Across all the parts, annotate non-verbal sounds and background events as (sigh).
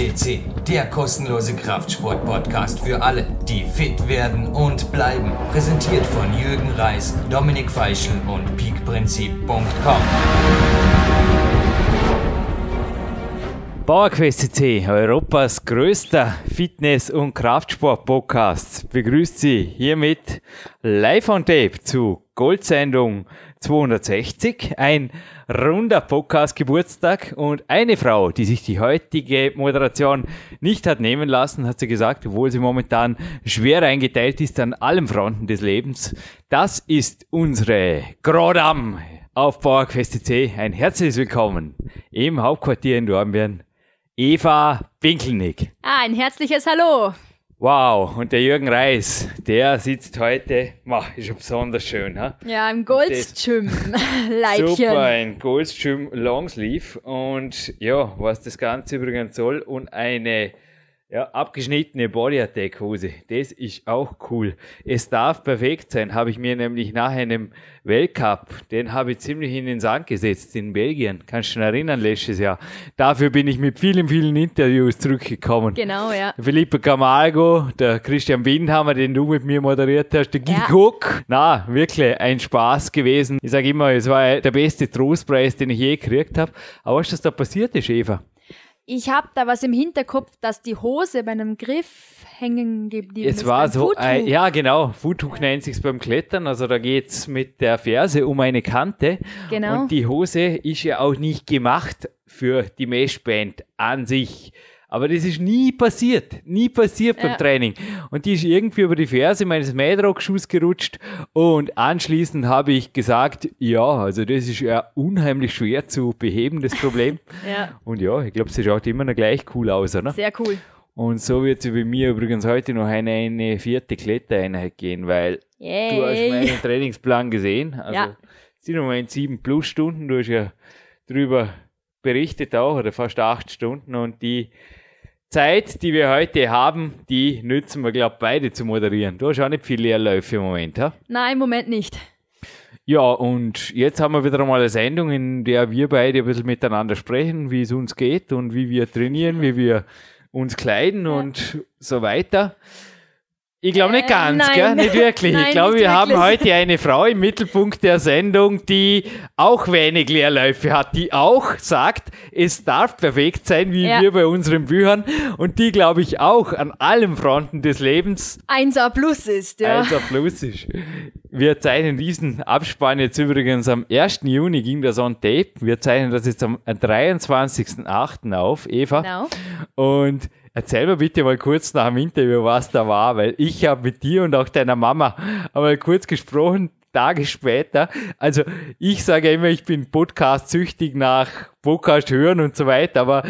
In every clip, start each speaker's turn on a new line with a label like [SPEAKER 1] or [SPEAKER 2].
[SPEAKER 1] FCC, der kostenlose Kraftsport-Podcast für alle, die fit werden und bleiben. Präsentiert von Jürgen Reis, Dominik Feischl und peakprinzip.com.
[SPEAKER 2] PowerQuest CC, Europas größter Fitness- und Kraftsport-Podcast, begrüßt Sie hiermit live on tape zu Goldsendung 260, ein runder Podcast-Geburtstag und eine Frau, die sich die heutige Moderation nicht hat nehmen lassen, hat sie gesagt, obwohl sie momentan schwer eingeteilt ist an allen Fronten des Lebens. Das ist unsere Grodam auf PowerQuest CC. Ein herzliches Willkommen im Hauptquartier in Dornbirn. Eva Winkelnick.
[SPEAKER 3] Ah, ein herzliches Hallo.
[SPEAKER 2] Wow, und der Jürgen Reis, der sitzt heute, mach, ist schon besonders schön, ha?
[SPEAKER 3] Ja, im. (laughs)
[SPEAKER 2] Leibchen. Super, ein Goldstream Longsleeve und ja, was das Ganze übrigens soll und eine ja, abgeschnittene Body Attack Hose. Das ist auch cool. Es darf perfekt sein, habe ich mir nämlich nach einem Weltcup, den habe ich ziemlich in den Sand gesetzt in Belgien. Kannst du dich erinnern, letztes Jahr. Dafür bin ich mit vielen, vielen Interviews zurückgekommen.
[SPEAKER 3] Genau, ja.
[SPEAKER 2] Philippe Camargo, der Christian Windhammer, den du mit mir moderiert hast, der Guy ja. Cook. Na, wirklich ein Spaß gewesen. Ich sage immer, es war der beste Trostpreis, den ich je gekriegt habe. Aber was ist das da passiert ist, Eva?
[SPEAKER 3] Ich habe da was im Hinterkopf, dass die Hose bei einem Griff hängen geblieben
[SPEAKER 2] es ist. Es war so, äh, ja genau, Foothook nennt sich beim Klettern, also da geht es mit der Ferse um eine Kante. Genau. Und die Hose ist ja auch nicht gemacht für die Meshband an sich. Aber das ist nie passiert. Nie passiert ja. beim Training. Und die ist irgendwie über die Ferse meines Mähdrockschuhs gerutscht. Und anschließend habe ich gesagt, ja, also das ist ja unheimlich schwer zu beheben, das Problem. (laughs) ja. Und ja, ich glaube, sie schaut immer noch gleich cool aus, oder?
[SPEAKER 3] Sehr cool.
[SPEAKER 2] Und so wird sie bei mir übrigens heute noch eine, eine vierte Klettereinheit gehen, weil Yay. du hast meinen Trainingsplan gesehen. Also ja. sind noch in sieben plus Stunden. Du hast ja drüber berichtet auch, oder fast acht Stunden. Und die Zeit, die wir heute haben, die nützen wir, glaube ich, beide zu moderieren. Du hast auch nicht viele Leerläufe im Moment, ha?
[SPEAKER 3] Nein, im Moment nicht.
[SPEAKER 2] Ja, und jetzt haben wir wieder einmal eine Sendung, in der wir beide ein bisschen miteinander sprechen, wie es uns geht und wie wir trainieren, wie wir uns kleiden ja. und so weiter. Ich glaube nicht äh, ganz, äh, gell? Nicht wirklich. Nein, ich glaube, wir wirklich. haben heute eine Frau im Mittelpunkt der Sendung, die auch wenig Leerläufe hat, die auch sagt, es darf perfekt sein, wie ja. wir bei unseren Büchern und die, glaube ich, auch an allen Fronten des Lebens
[SPEAKER 3] 1A plus ist, ja.
[SPEAKER 2] 1A plus ist. Wir zeichnen diesen Abspann jetzt übrigens am 1. Juni, ging das on tape. Wir zeichnen das jetzt am 23.08. auf, Eva. Genau. Und Erzähl mir bitte mal kurz nach dem Interview, was da war, weil ich habe mit dir und auch deiner Mama einmal kurz gesprochen, Tage später. Also ich sage immer, ich bin Podcast-süchtig nach Podcast hören und so weiter, aber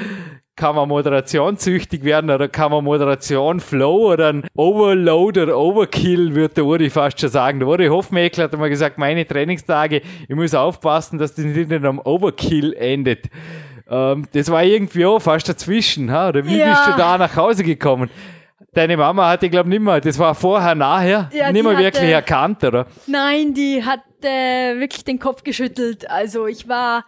[SPEAKER 2] kann man Moderation süchtig werden oder kann man Moderation Flow oder ein Overload oder Overkill, würde der Uri fast schon sagen. Der Uri Hofmeckler hat mal gesagt, meine Trainingstage, ich muss aufpassen, dass das nicht in einem Overkill endet. Ähm, das war irgendwie auch fast dazwischen. Ha? Oder wie ja. bist du da nach Hause gekommen? Deine Mama hatte, glaube ich, nicht mehr, das war vorher, nachher, ja, nicht mehr wirklich erkannt, oder?
[SPEAKER 3] Nein, die hat äh, wirklich den Kopf geschüttelt. Also ich war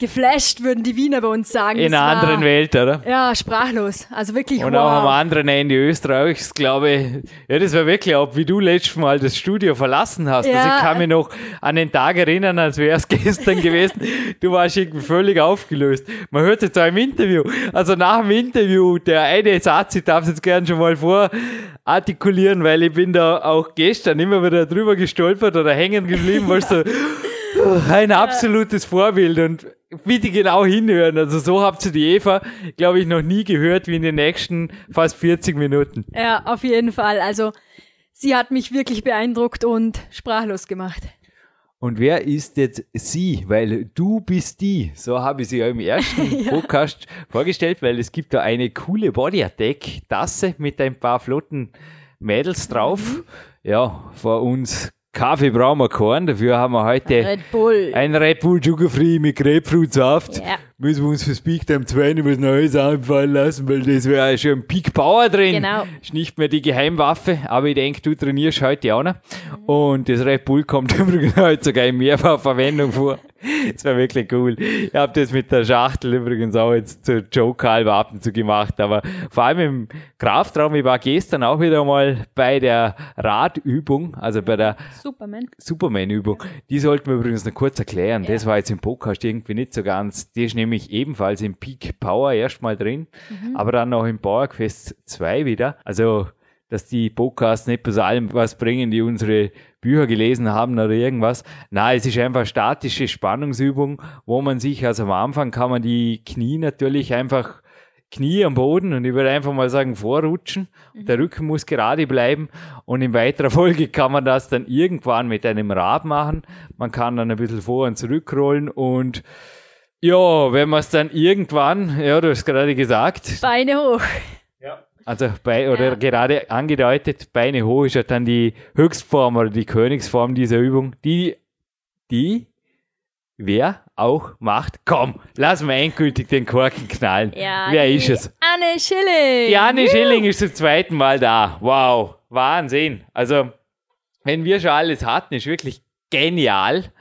[SPEAKER 3] geflasht, würden die Wiener bei uns sagen.
[SPEAKER 2] In einer anderen Welt, oder?
[SPEAKER 3] Ja, sprachlos. Also wirklich
[SPEAKER 2] Und wow. auch am anderen Ende Österreichs, glaube ich. Ja, das war wirklich auch, wie du letztes Mal das Studio verlassen hast. Ja. Also ich kann mich noch an den Tag erinnern, als wäre es (laughs) gestern gewesen. Du warst irgendwie völlig aufgelöst. Man hört es jetzt auch im Interview. Also nach dem Interview, der eine Satz, ich darf es jetzt gerne schon mal vorartikulieren, weil ich bin da auch gestern immer wieder drüber gestolpert oder hängen geblieben, weil (laughs) so ein absolutes Vorbild und bitte genau hinhören. Also so habt ihr die Eva, glaube ich, noch nie gehört wie in den nächsten fast 40 Minuten.
[SPEAKER 3] Ja, auf jeden Fall. Also sie hat mich wirklich beeindruckt und sprachlos gemacht.
[SPEAKER 2] Und wer ist jetzt sie? Weil du bist die. So habe ich sie ja im ersten (laughs) ja. Podcast vorgestellt, weil es gibt da eine coole Body Attack Tasse mit ein paar flotten Mädels drauf. Mhm. Ja, vor uns Kaffee brauchen wir keinen, dafür haben wir heute
[SPEAKER 3] Red Bull.
[SPEAKER 2] ein Red Bull Sugar Free mit Grapefruitsaft. Ja. Müssen wir uns fürs Peak Time 2 was Neues einfallen lassen, weil das wäre schon ein Peak Power drin. Genau. Ist nicht mehr die Geheimwaffe, aber ich denke, du trainierst heute auch noch. Und das Red Bull kommt (laughs) übrigens heute sogar in Mehrfachverwendung vor. Das war wirklich cool. Ich habe das mit der Schachtel übrigens auch jetzt zu Joke halber ab und zu gemacht, aber vor allem im Kraftraum, ich war gestern auch wieder mal bei der Radübung, also bei der
[SPEAKER 3] Superman.
[SPEAKER 2] Superman-Übung. Die sollten wir übrigens noch kurz erklären. Ja. Das war jetzt im Podcast irgendwie nicht so ganz. Die ist nämlich ebenfalls im Peak Power erstmal drin, mhm. aber dann noch im Powerquest 2 wieder. Also dass die Podcasts nicht bis allem was bringen, die unsere Bücher gelesen haben oder irgendwas. Nein, es ist einfach statische Spannungsübung, wo man sich, also am Anfang kann man die Knie natürlich einfach Knie am Boden und ich würde einfach mal sagen vorrutschen. Mhm. Der Rücken muss gerade bleiben und in weiterer Folge kann man das dann irgendwann mit einem Rad machen. Man kann dann ein bisschen vor und zurückrollen und ja, wenn man es dann irgendwann, ja, du hast gerade gesagt.
[SPEAKER 3] Beine hoch.
[SPEAKER 2] Also bei, oder ja. gerade angedeutet, Beine hoch ist ja dann die Höchstform oder die Königsform dieser Übung, die, die wer auch macht. Komm, lass mal endgültig den Korken knallen. Ja, wer ist es?
[SPEAKER 3] Anne Schilling.
[SPEAKER 2] Die Anne Juhu. Schilling ist zum zweiten Mal da. Wow, Wahnsinn. Also, wenn wir schon alles hatten, ist wirklich genial.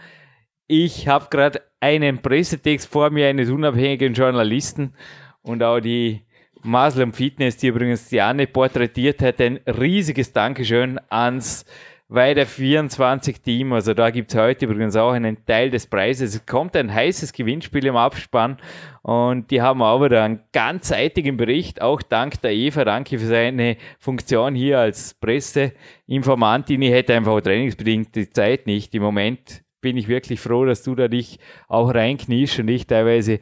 [SPEAKER 2] Ich habe gerade einen Pressetext vor mir eines unabhängigen Journalisten und auch die Muslim Fitness, die übrigens Diane porträtiert hat. Ein riesiges Dankeschön ans Weiter 24 Team. Also da gibt es heute übrigens auch einen Teil des Preises. Es kommt ein heißes Gewinnspiel im Abspann und die haben auch wieder einen ganzseitigen Bericht, auch dank der Eva. Danke für seine Funktion hier als Presseinformantin. Ich hätte einfach trainingsbedingt die Zeit nicht. Im Moment bin ich wirklich froh, dass du da dich auch reinkniest und ich teilweise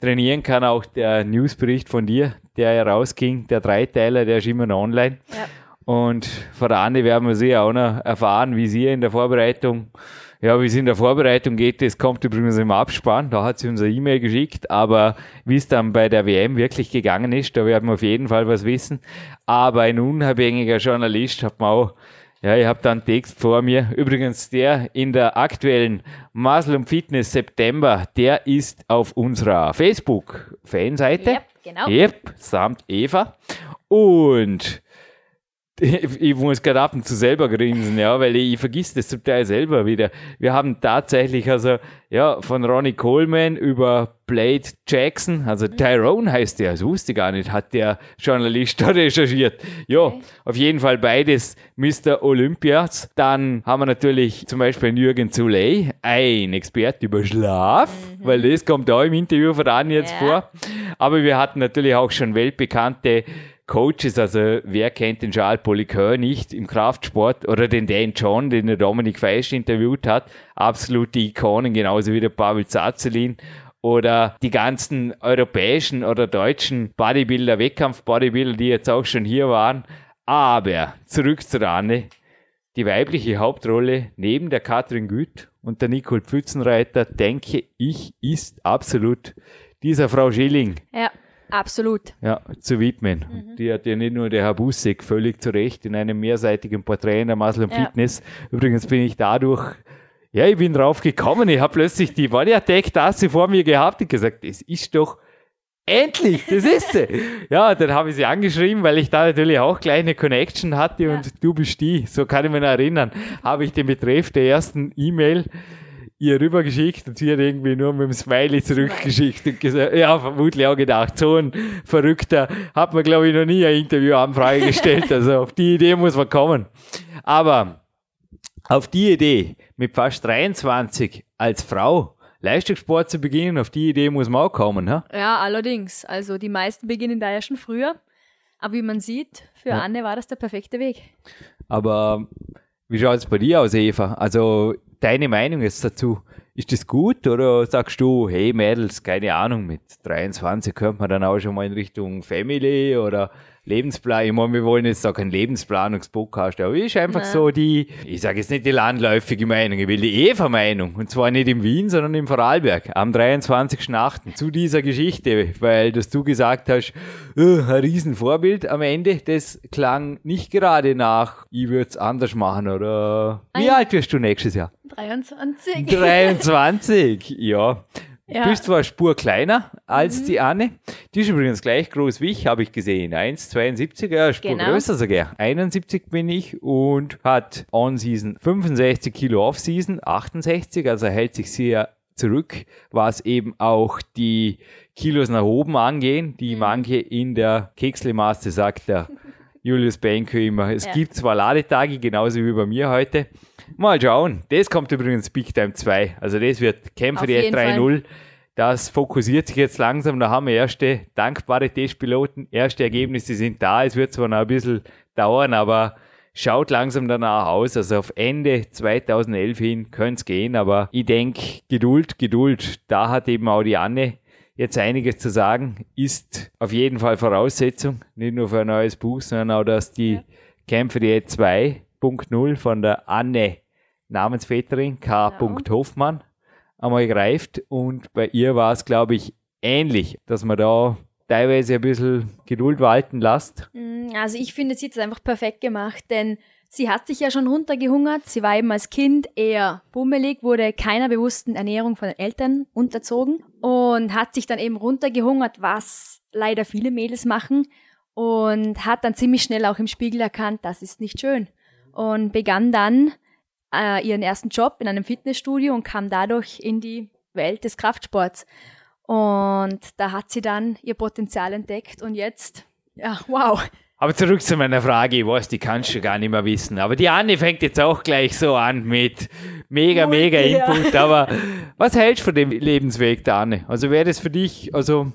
[SPEAKER 2] trainieren kann. Auch der Newsbericht von dir, der herausging, der Dreiteiler, der ist immer noch online. Ja. Und von der Anne werden wir sie auch noch erfahren, wie sie in der Vorbereitung, ja, wie es in der Vorbereitung geht. Das kommt übrigens im Abspann. Da hat sie unser E-Mail geschickt. Aber wie es dann bei der WM wirklich gegangen ist, da werden wir auf jeden Fall was wissen. Aber ein unabhängiger Journalist hat mir auch ja, ich habe da einen Text vor mir. Übrigens, der in der aktuellen Muslim Fitness September, der ist auf unserer Facebook-Fanseite.
[SPEAKER 3] Yep, genau.
[SPEAKER 2] Yep, samt Eva. Und (laughs) ich muss gerade ab und zu selber grinsen, ja, weil ich, ich vergiss das zum Teil selber wieder. Wir haben tatsächlich also, ja, von Ronnie Coleman über Blade Jackson, also mhm. Tyrone heißt der, das wusste ich gar nicht, hat der Journalist da (laughs) recherchiert. Ja, okay. auf jeden Fall beides Mr. Olympias. Dann haben wir natürlich zum Beispiel Jürgen Zuley, ein Experte über Schlaf, mhm. weil das kommt da im Interview voran jetzt ja. vor. Aber wir hatten natürlich auch schon weltbekannte Coaches, also wer kennt den Charles Poliqueur nicht im Kraftsport oder den Dan John, den der Dominik Feisch interviewt hat, absolute Ikonen, genauso wie der Pavel Zazelin oder die ganzen europäischen oder deutschen Bodybuilder, Wettkampf-Bodybuilder, die jetzt auch schon hier waren. Aber zurück zur Anne. Die weibliche Hauptrolle neben der Katrin Güth und der Nicole Pfützenreiter, denke ich, ist absolut dieser Frau Schilling.
[SPEAKER 3] Ja. Absolut.
[SPEAKER 2] Ja, zu widmen. Mhm. Die hat ja nicht nur der Herr Busseck völlig zu Recht in einem mehrseitigen Porträt in der Muslim ja. Fitness. Übrigens bin ich dadurch, ja, ich bin drauf gekommen. Ich habe plötzlich die Body Attack Tasse vor mir gehabt und gesagt, das ist doch endlich, das ist sie. (laughs) ja, dann habe ich sie angeschrieben, weil ich da natürlich auch gleich eine Connection hatte ja. und du bist die. So kann ich mich noch erinnern. Habe ich den Betreff der ersten E-Mail ihr rübergeschickt und sie hat irgendwie nur mit dem Smiley zurückgeschickt und gesagt, ja, vermutlich auch gedacht, so ein Verrückter hat man, glaube ich, noch nie eine Interviewanfrage gestellt. Also auf die Idee muss man kommen. Aber auf die Idee, mit fast 23 als Frau Leistungssport zu beginnen, auf die Idee muss man auch kommen. Ha?
[SPEAKER 3] Ja, allerdings. Also die meisten beginnen da ja schon früher. Aber wie man sieht, für ja. Anne war das der perfekte Weg.
[SPEAKER 2] Aber wie schaut es bei dir aus, Eva? Also deine Meinung jetzt dazu? Ist das gut oder sagst du, hey Mädels, keine Ahnung, mit 23 könnte man dann auch schon mal in Richtung Family oder Lebensplan, ich meine, wir wollen jetzt auch keinen Lebensplanungspodcast, aber ist einfach Nein. so die, ich sage jetzt nicht die landläufige Meinung, ich will die Eva-Meinung. Und zwar nicht in Wien, sondern im Vorarlberg, am 23.8. zu dieser Geschichte, weil dass du gesagt hast, uh, ein Riesenvorbild am Ende, das klang nicht gerade nach, ich würde es anders machen, oder wie alt wirst du nächstes Jahr?
[SPEAKER 3] 23.
[SPEAKER 2] 23, (laughs) (laughs) ja. Ja. Du bist zwar Spur kleiner als mhm. die Anne. Die ist übrigens gleich groß wie ich, habe ich gesehen. 1,72, ja, Spur genau. größer sogar. 71 bin ich und hat On-Season 65 Kilo Off-Season, 68, also hält sich sehr zurück, was eben auch die Kilos nach oben angehen, die mhm. manche in der Kekslemaße sagt der (laughs) Julius Benke immer. Es ja. gibt zwar Ladetage, genauso wie bei mir heute. Mal schauen. Das kommt übrigens Big Time 2. Also das wird Kämpfer 3.0. Das fokussiert sich jetzt langsam. Da haben wir erste dankbare Testpiloten. Erste Ergebnisse sind da. Es wird zwar noch ein bisschen dauern, aber schaut langsam danach aus. Also auf Ende 2011 hin könnte es gehen. Aber ich denke, Geduld, Geduld. Da hat eben auch die Anne jetzt einiges zu sagen. Ist auf jeden Fall Voraussetzung. Nicht nur für ein neues Buch, sondern auch, dass die ja. Kämpfe die 2.0 von der Anne Namensväterin K. Genau. Hoffmann einmal greift. Und bei ihr war es, glaube ich, ähnlich, dass man da teilweise ein bisschen Geduld walten lässt.
[SPEAKER 3] Mm, also ich finde, sie hat es einfach perfekt gemacht, denn sie hat sich ja schon runtergehungert. Sie war eben als Kind eher bummelig, wurde keiner bewussten Ernährung von den Eltern unterzogen und hat sich dann eben runtergehungert, was leider viele Mädels machen und hat dann ziemlich schnell auch im Spiegel erkannt, das ist nicht schön und begann dann äh, ihren ersten Job in einem Fitnessstudio und kam dadurch in die Welt des Kraftsports. Und da hat sie dann ihr Potenzial entdeckt und jetzt, ja, wow.
[SPEAKER 2] Aber zurück zu meiner Frage, ich weiß, die kannst du gar nicht mehr wissen. Aber die Anne fängt jetzt auch gleich so an mit mega, mega Input. Aber was hältst du von dem Lebensweg der Anne? Also wäre das für dich, also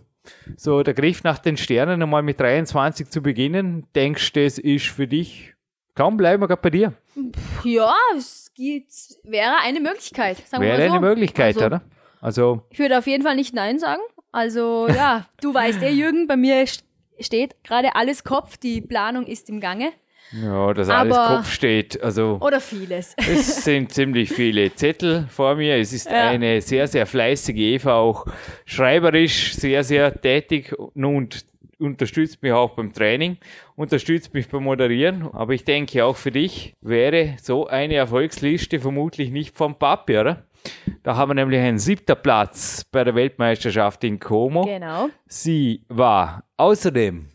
[SPEAKER 2] so der Griff nach den Sternen nochmal mit 23 zu beginnen, denkst du, das ist für dich, kaum bleiben wir gerade bei dir?
[SPEAKER 3] Ja, es gibt, wäre eine Möglichkeit.
[SPEAKER 2] Sagen wäre wir so. eine Möglichkeit, also, oder?
[SPEAKER 3] Also ich würde auf jeden Fall nicht Nein sagen. Also ja, du weißt eh, Jürgen, bei mir steht gerade alles Kopf, die Planung ist im Gange.
[SPEAKER 2] Ja, dass alles Kopf steht. Also,
[SPEAKER 3] oder vieles.
[SPEAKER 2] Es sind (laughs) ziemlich viele Zettel vor mir. Es ist ja. eine sehr, sehr fleißige Eva, auch schreiberisch sehr, sehr tätig und unterstützt mich auch beim Training, unterstützt mich beim Moderieren. Aber ich denke, auch für dich wäre so eine Erfolgsliste vermutlich nicht vom Papier, oder? Da haben wir nämlich einen siebter Platz bei der Weltmeisterschaft in Como.
[SPEAKER 3] Genau.
[SPEAKER 2] Sie war außerdem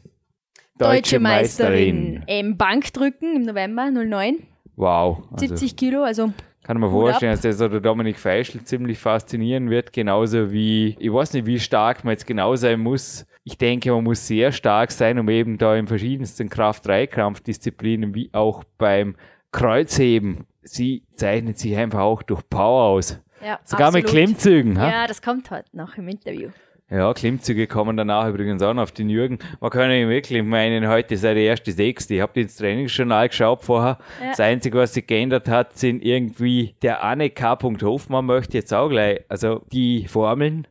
[SPEAKER 2] deutsche, deutsche Meisterin.
[SPEAKER 3] Meisterin im Bankdrücken im November 09.
[SPEAKER 2] Wow.
[SPEAKER 3] Also 70 Kilo, also
[SPEAKER 2] kann man vorstellen, dass das der Dominik Feischl ziemlich faszinieren wird, genauso wie, ich weiß nicht, wie stark man jetzt genau sein muss. Ich denke, man muss sehr stark sein, um eben da in verschiedensten Kraft-3-Kampfdisziplinen, wie auch beim Kreuzheben, sie zeichnet sich einfach auch durch Power aus. Ja, Sogar absolut. mit Klimmzügen.
[SPEAKER 3] Ha? Ja, das kommt heute noch im Interview.
[SPEAKER 2] Ja, Klimmzüge kommen danach übrigens auch noch auf den Jürgen. Man kann ja wirklich meinen, heute sei der erste Sechste. Ich habe ins Trainingsjournal geschaut vorher. Ja. Das Einzige, was sich geändert hat, sind irgendwie der Anne K. Hofmann möchte jetzt auch gleich, also die Formeln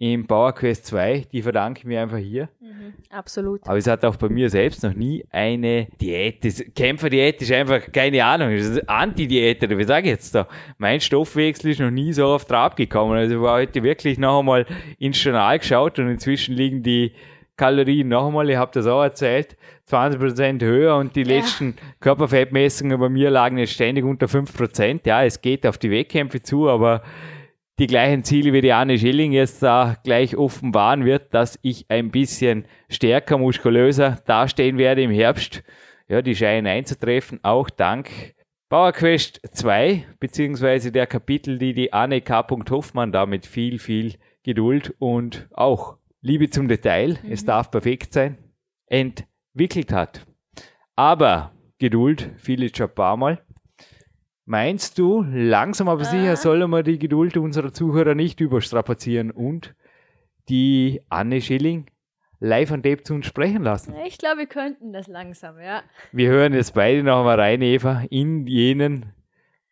[SPEAKER 2] im Power Quest 2, die verdanke ich mir einfach hier.
[SPEAKER 3] Mhm, absolut.
[SPEAKER 2] Aber es hat auch bei mir selbst noch nie eine Diät. Das Kämpferdiät ist einfach keine Ahnung. Das ist Anti-Diät oder wie sage ich jetzt da? Mein Stoffwechsel ist noch nie so oft drauf gekommen. Also ich war heute wirklich noch einmal ins Journal geschaut und inzwischen liegen die Kalorien noch einmal, ich habe das auch erzählt, 20% höher und die ja. letzten Körperfettmessungen bei mir lagen jetzt ständig unter 5%. Ja, es geht auf die Wettkämpfe zu, aber die gleichen Ziele wie die Anne Schilling jetzt da gleich offenbaren wird, dass ich ein bisschen stärker, muskulöser dastehen werde im Herbst. Ja, die scheinen einzutreffen, auch dank PowerQuest 2, beziehungsweise der Kapitel, die die Anne K. Hoffmann da mit viel, viel Geduld und auch Liebe zum Detail, mhm. es darf perfekt sein, entwickelt hat. Aber Geduld, viele schon ein paar Mal. Meinst du, langsam aber sicher ah. sollen wir die Geduld unserer Zuhörer nicht überstrapazieren und die Anne Schilling live an Tape zu uns sprechen lassen?
[SPEAKER 3] Ich glaube, wir könnten das langsam, ja.
[SPEAKER 2] Wir hören jetzt beide noch mal rein, Eva, in jenen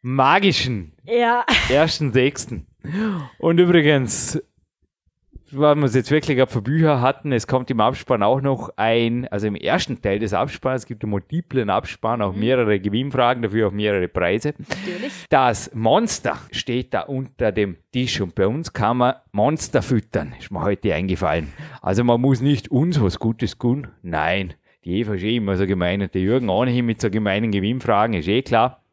[SPEAKER 2] magischen
[SPEAKER 3] ja.
[SPEAKER 2] ersten Sechsten. Und übrigens, weil wir es jetzt wirklich ab für Bücher hatten, es kommt im Abspann auch noch ein, also im ersten Teil des Abspanns, es gibt einen multiplen Abspann, auch mhm. mehrere Gewinnfragen, dafür auch mehrere Preise.
[SPEAKER 3] Natürlich.
[SPEAKER 2] Das Monster steht da unter dem Tisch und bei uns kann man Monster füttern, ist mir heute eingefallen. Also man muss nicht uns was Gutes tun, nein. Die Eva ist eh immer so gemein und der Jürgen ohnehin mit so gemeinen Gewinnfragen, ist eh klar.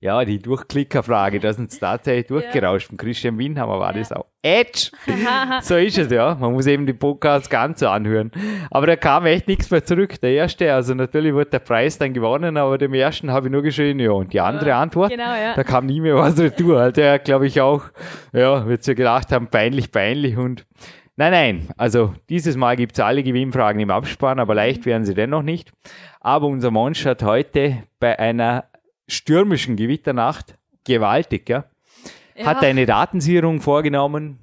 [SPEAKER 2] Ja, die Durchklickerfrage, da sind tatsächlich durchgerauscht. Von Christian Winhammer war ja. das auch. Edge! (laughs) so ist es, ja. Man muss eben die Podcasts ganz so anhören. Aber da kam echt nichts mehr zurück. Der erste, also natürlich wurde der Preis dann gewonnen, aber dem ersten habe ich nur geschrieben, ja. Und die andere Antwort, genau, ja. da kam nie mehr was retour. Der, glaube ich, auch, ja, wird sich gedacht haben, peinlich, peinlich und Nein, nein, also dieses Mal gibt es alle Gewinnfragen im Abspann, aber leicht werden sie dennoch nicht. Aber unser Monster hat heute bei einer stürmischen Gewitternacht, gewaltig, ja, ja. hat eine Datensicherung vorgenommen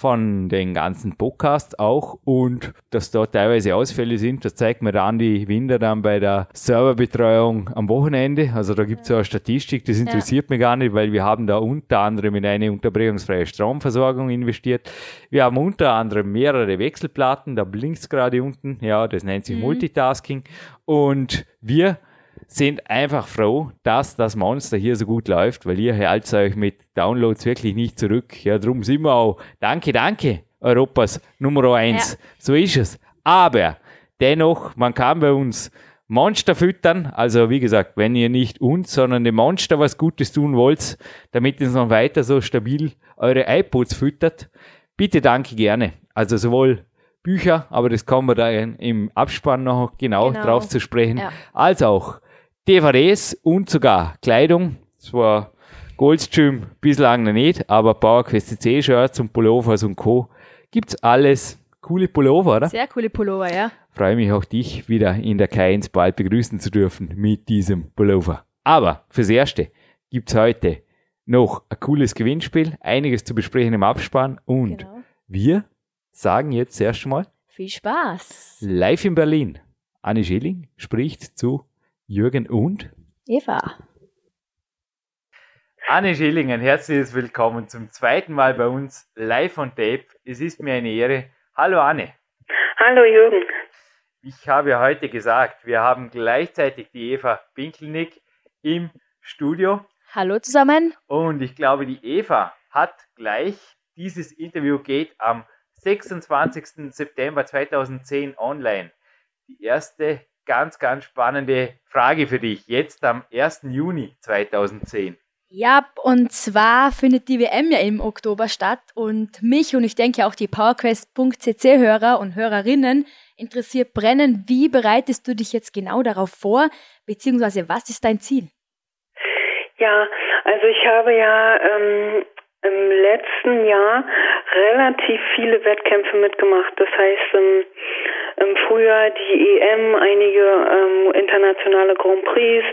[SPEAKER 2] von den ganzen Podcasts auch und dass da teilweise Ausfälle sind, das zeigt mir dann die Winder dann bei der Serverbetreuung am Wochenende. Also da gibt es ja eine Statistik, das interessiert ja. mich gar nicht, weil wir haben da unter anderem in eine unterbrechungsfreie Stromversorgung investiert. Wir haben unter anderem mehrere Wechselplatten, da blinkt gerade unten, ja, das nennt sich mhm. Multitasking und wir sind einfach froh, dass das Monster hier so gut läuft, weil ihr haltet euch mit Downloads wirklich nicht zurück. Ja, drum sind wir auch. Danke, danke, Europas Nummer eins. Ja. So ist es. Aber dennoch, man kann bei uns Monster füttern. Also wie gesagt, wenn ihr nicht uns, sondern dem Monster was Gutes tun wollt, damit es noch weiter so stabil eure iPods füttert, bitte danke gerne. Also sowohl Bücher, aber das kommen wir da im Abspann noch genau, genau. drauf zu sprechen, ja. als auch DVDs und sogar Kleidung. Zwar Goldstream bislang noch nicht, aber PowerQuest C-Shirts und Pullovers und Co. Gibt's alles. Coole Pullover, oder?
[SPEAKER 3] Sehr coole Pullover, ja.
[SPEAKER 2] Freue mich auch dich wieder in der K1 bald begrüßen zu dürfen mit diesem Pullover. Aber fürs Erste gibt's heute noch ein cooles Gewinnspiel, einiges zu besprechen im Abspann und genau. wir sagen jetzt erst mal
[SPEAKER 3] viel Spaß.
[SPEAKER 2] Live in Berlin. Anne Schilling spricht zu Jürgen und
[SPEAKER 3] Eva.
[SPEAKER 2] Anne Schillingen, herzliches Willkommen zum zweiten Mal bei uns live on tape. Es ist mir eine Ehre. Hallo Anne.
[SPEAKER 4] Hallo Jürgen.
[SPEAKER 2] Ich habe heute gesagt, wir haben gleichzeitig die Eva Pinkelnick im Studio.
[SPEAKER 3] Hallo zusammen.
[SPEAKER 2] Und ich glaube, die Eva hat gleich, dieses Interview geht am 26. September 2010 online. Die erste ganz, ganz spannende Frage für dich. Jetzt am 1. Juni 2010.
[SPEAKER 3] Ja, und zwar findet die WM ja im Oktober statt und mich und ich denke auch die PowerQuest.cc-Hörer und Hörerinnen interessiert brennend, wie bereitest du dich jetzt genau darauf vor, beziehungsweise was ist dein Ziel?
[SPEAKER 4] Ja, also ich habe ja ähm, im letzten Jahr relativ viele Wettkämpfe mitgemacht. Das heißt, im, im Frühjahr die EM, einige ähm, internationale Grand Prix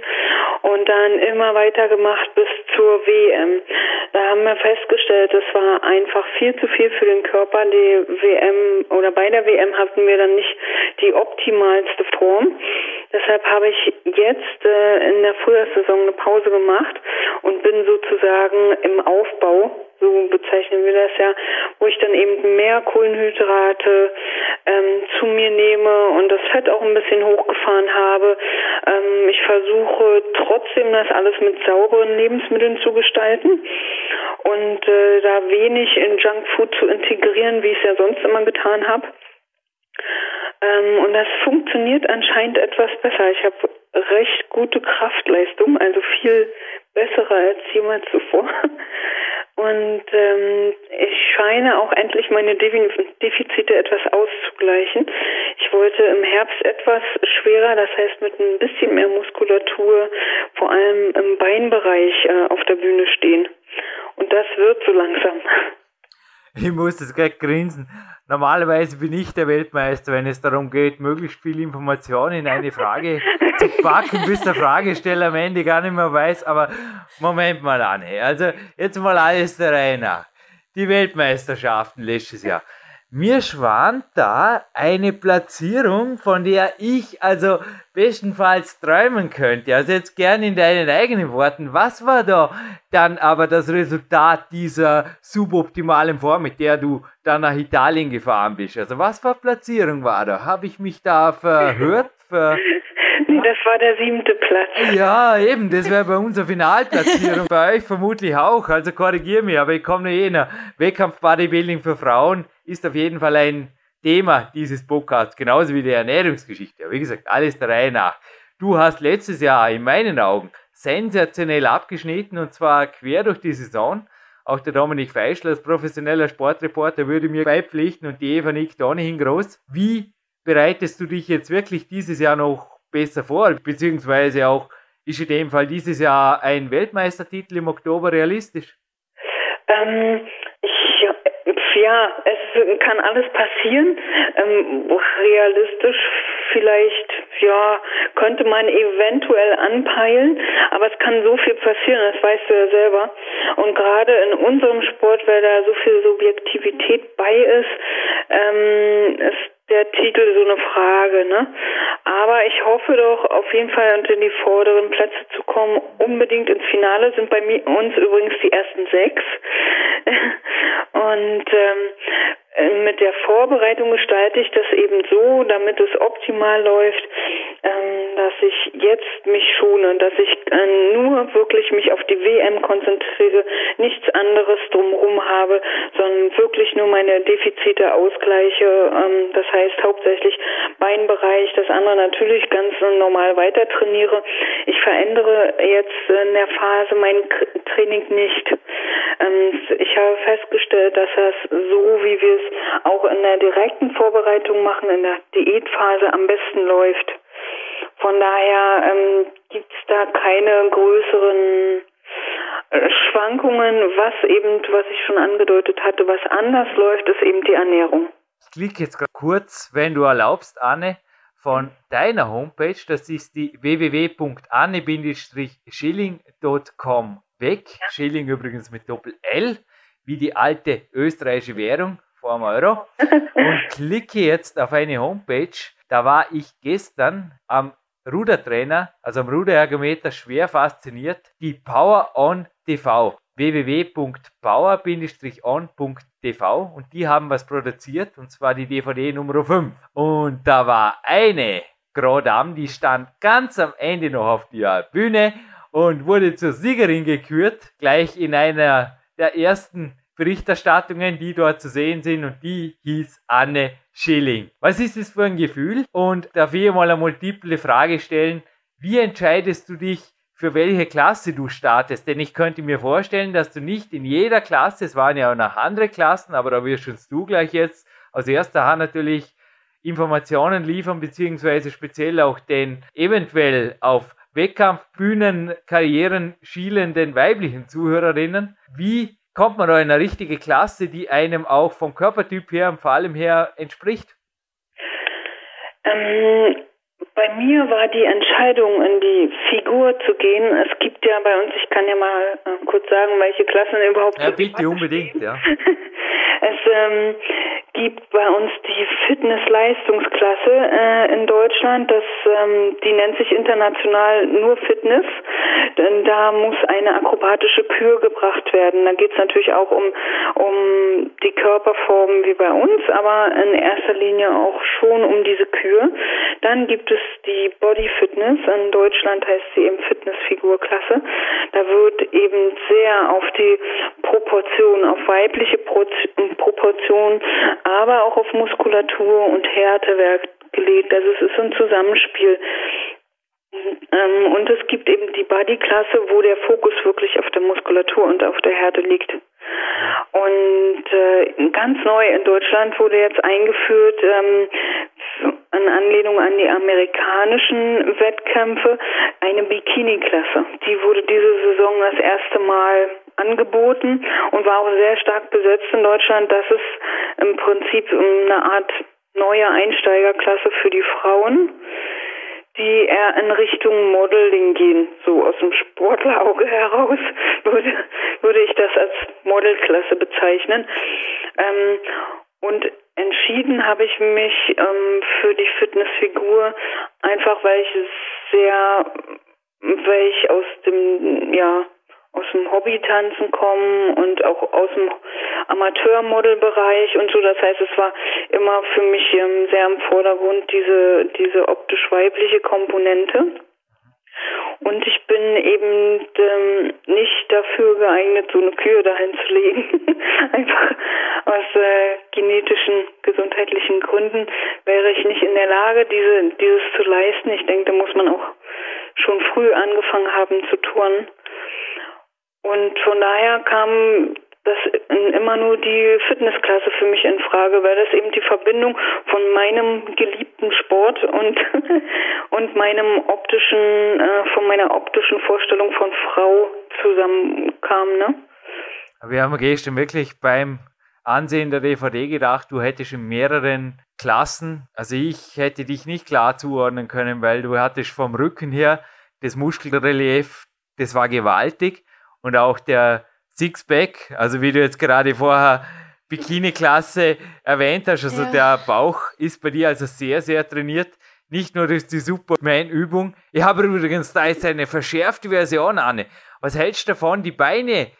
[SPEAKER 4] und dann immer weiter gemacht bis zur WM. Da haben wir festgestellt, es war einfach viel zu viel für den Körper. Die WM oder bei der WM hatten wir dann nicht die optimalste Form. Deshalb habe ich jetzt äh, in der Frühjahrssaison eine Pause gemacht und bin sozusagen im Aufbau so bezeichnen wir das ja, wo ich dann eben mehr Kohlenhydrate ähm, zu mir nehme und das Fett auch ein bisschen hochgefahren habe. Ähm, ich versuche trotzdem das alles mit sauberen Lebensmitteln zu gestalten und äh, da wenig in Junkfood zu integrieren, wie ich es ja sonst immer getan habe. Ähm, und das funktioniert anscheinend etwas besser. Ich habe recht gute Kraftleistung, also viel bessere als jemals zuvor. (laughs) Und ähm, ich scheine auch endlich meine Defizite etwas auszugleichen. Ich wollte im Herbst etwas schwerer, das heißt mit ein bisschen mehr Muskulatur, vor allem im Beinbereich äh, auf der Bühne stehen. Und das wird so langsam. (laughs)
[SPEAKER 2] Ich muss das gleich grinsen. Normalerweise bin ich der Weltmeister, wenn es darum geht, möglichst viel Information in eine Frage zu packen, bis der Fragesteller am Ende gar nicht mehr weiß. Aber Moment mal, Anne. Also jetzt mal alles der Reihe nach. Die Weltmeisterschaften letztes Jahr. Mir schwant da eine Platzierung, von der ich also bestenfalls träumen könnte. Also jetzt gern in deinen eigenen Worten. Was war da dann aber das Resultat dieser suboptimalen Form, mit der du dann nach Italien gefahren bist? Also was für Platzierung war da? Habe ich mich da verhört? Ver (laughs)
[SPEAKER 4] Nee, das war der siebte Platz.
[SPEAKER 2] Ja, eben, das wäre bei uns eine Finalplatzierung. (laughs) bei euch vermutlich auch, also korrigier mich, aber ich komme eh noch. Wettkampf Bodybuilding für Frauen ist auf jeden Fall ein Thema dieses Podcasts, genauso wie die Ernährungsgeschichte. Aber wie gesagt, alles der Reihe nach. Du hast letztes Jahr in meinen Augen sensationell abgeschnitten und zwar quer durch die Saison. Auch der Dominik Feischl als professioneller Sportreporter würde mir beipflichten und die Eva Nick ohnehin groß. Wie bereitest du dich jetzt wirklich dieses Jahr noch besser vor? Beziehungsweise auch, ist in dem Fall dieses Jahr ein Weltmeistertitel im Oktober realistisch?
[SPEAKER 4] Ähm, ich, ja, es kann alles passieren. Ähm, realistisch vielleicht, ja, könnte man eventuell anpeilen, aber es kann so viel passieren, das weißt du ja selber. Und gerade in unserem Sport, weil da so viel Subjektivität bei ist, ähm, ist der Titel so eine Frage, ne? Aber ich hoffe doch auf jeden Fall unter die vorderen Plätze zu kommen. Unbedingt ins Finale sind bei mir, uns übrigens die ersten sechs. (laughs) Und ähm, äh, mit der Vorbereitung gestalte ich das eben so, damit es optimal läuft, ähm, dass ich jetzt mich schone, dass ich äh, nur wirklich mich auf die WM konzentriere, nichts anderes drumherum habe, sondern wirklich nur meine Defizite ausgleiche. Ähm, das heißt hauptsächlich Beinbereich, das andere natürlich ganz normal weiter trainiere. Ich verändere jetzt in der Phase mein Training nicht. Ähm, ich habe festgestellt, dass das so, wie wir es auch in der direkten Vorbereitung machen, in der Diätphase am besten läuft. Von daher ähm, gibt es da keine größeren äh, Schwankungen. Was eben, was ich schon angedeutet hatte, was anders läuft, ist eben die Ernährung.
[SPEAKER 2] Ich klicke jetzt kurz, wenn du erlaubst, Anne, von deiner Homepage. Das ist die www.anne-schilling.com weg. Ja. Schilling übrigens mit Doppel L, wie die alte österreichische Währung vor einem Euro (laughs) und klicke jetzt auf eine Homepage. Da war ich gestern am Rudertrainer, also am Ruderergometer, schwer fasziniert. Die Power On TV www.power-on.tv und die haben was produziert und zwar die DVD Nummer 5. Und da war eine Grodam, die stand ganz am Ende noch auf der Bühne und wurde zur Siegerin gekürt, gleich in einer der ersten Berichterstattungen, die dort zu sehen sind und die hieß Anne Schilling. Was ist das für ein Gefühl? Und darf ich mal eine multiple Frage stellen, wie entscheidest du dich für welche Klasse du startest? Denn ich könnte mir vorstellen, dass du nicht in jeder Klasse, es waren ja auch noch andere Klassen, aber da wirst uns du gleich jetzt aus erster Hand natürlich Informationen liefern, beziehungsweise speziell auch den eventuell auf Wettkampfbühnen, Karrieren schielenden weiblichen Zuhörerinnen. Wie kommt man da in eine richtige Klasse, die einem auch vom Körpertyp her und vor allem her entspricht?
[SPEAKER 4] Ähm, bei mir war die Entscheidung, in die Figur zu gehen. Es gibt ja bei uns, ich kann ja mal äh, kurz sagen, welche Klassen überhaupt.
[SPEAKER 2] Ja, bitte unbedingt, ja. (laughs)
[SPEAKER 4] es ähm, gibt bei uns die Fitness-Leistungsklasse äh, in Deutschland. Das, ähm, die nennt sich international nur Fitness. Denn da muss eine akrobatische Kür gebracht werden. Da geht es natürlich auch um, um die Körperformen wie bei uns, aber in erster Linie auch schon um diese Kür. Dann gibt es die Body Fitness. In Deutschland heißt sie eben Fitnessfigurklasse. Da wird eben sehr auf die Proportion, auf weibliche Pro Proportion aber auch auf Muskulatur und Härtewerk gelegt. Also es ist ein Zusammenspiel. Ähm, und es gibt eben die Bodyklasse, wo der Fokus wirklich auf der Muskulatur und auf der Härte liegt. Und äh, ganz neu in Deutschland wurde jetzt eingeführt, ähm, in Anlehnung an die amerikanischen Wettkämpfe, eine Bikini-Klasse. Die wurde diese Saison das erste Mal angeboten und war auch sehr stark besetzt in Deutschland. Das ist im Prinzip eine Art neue Einsteigerklasse für die Frauen, die eher in Richtung Modeling gehen. So aus dem Sportlerauge (laughs) heraus würde, würde ich das als Modelklasse bezeichnen. Ähm, und entschieden habe ich mich ähm, für die Fitnessfigur einfach, weil ich sehr, weil ich aus dem, ja, aus dem Hobbytanzen kommen und auch aus dem Amateurmodelbereich und so. Das heißt, es war immer für mich sehr im Vordergrund diese, diese optisch weibliche Komponente. Und ich bin eben ähm, nicht dafür geeignet, so eine Kühe dahin zu legen. (laughs) Einfach aus äh, genetischen, gesundheitlichen Gründen wäre ich nicht in der Lage, diese, dieses zu leisten. Ich denke, da muss man auch schon früh angefangen haben zu turnen. Und von daher kam das immer nur die Fitnessklasse für mich in Frage, weil das eben die Verbindung von meinem geliebten Sport und (laughs) und meinem optischen äh, von meiner optischen Vorstellung von Frau zusammenkam, ne?
[SPEAKER 2] Wir haben gestern wirklich beim Ansehen der DVD gedacht, du hättest in mehreren Klassen, also ich hätte dich nicht klar zuordnen können, weil du hattest vom Rücken her das Muskelrelief, das war gewaltig und auch der Sixpack, also wie du jetzt gerade vorher Bikini-Klasse erwähnt hast, also ja. der Bauch ist bei dir also sehr, sehr trainiert. Nicht nur durch die Superman-Übung. Ich habe übrigens da jetzt eine verschärfte Version, Anne. Was hältst du davon, die Beine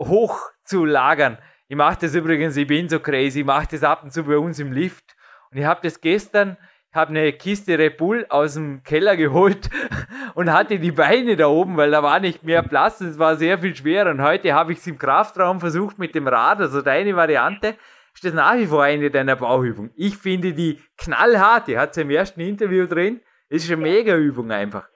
[SPEAKER 2] hoch zu lagern? Ich mache das übrigens, ich bin so crazy, ich mache das ab und zu bei uns im Lift. Und ich habe das gestern habe eine Kiste Red Bull aus dem Keller geholt (laughs) und hatte die Beine da oben, weil da war nicht mehr Platz. Es war sehr viel schwerer. Und heute habe ich es im Kraftraum versucht mit dem Rad, also deine Variante. Ist das nach wie vor eine deiner Bauübungen? Ich finde die knallhart. Die hat sie im ersten Interview drin. Ist eine mega Übung einfach.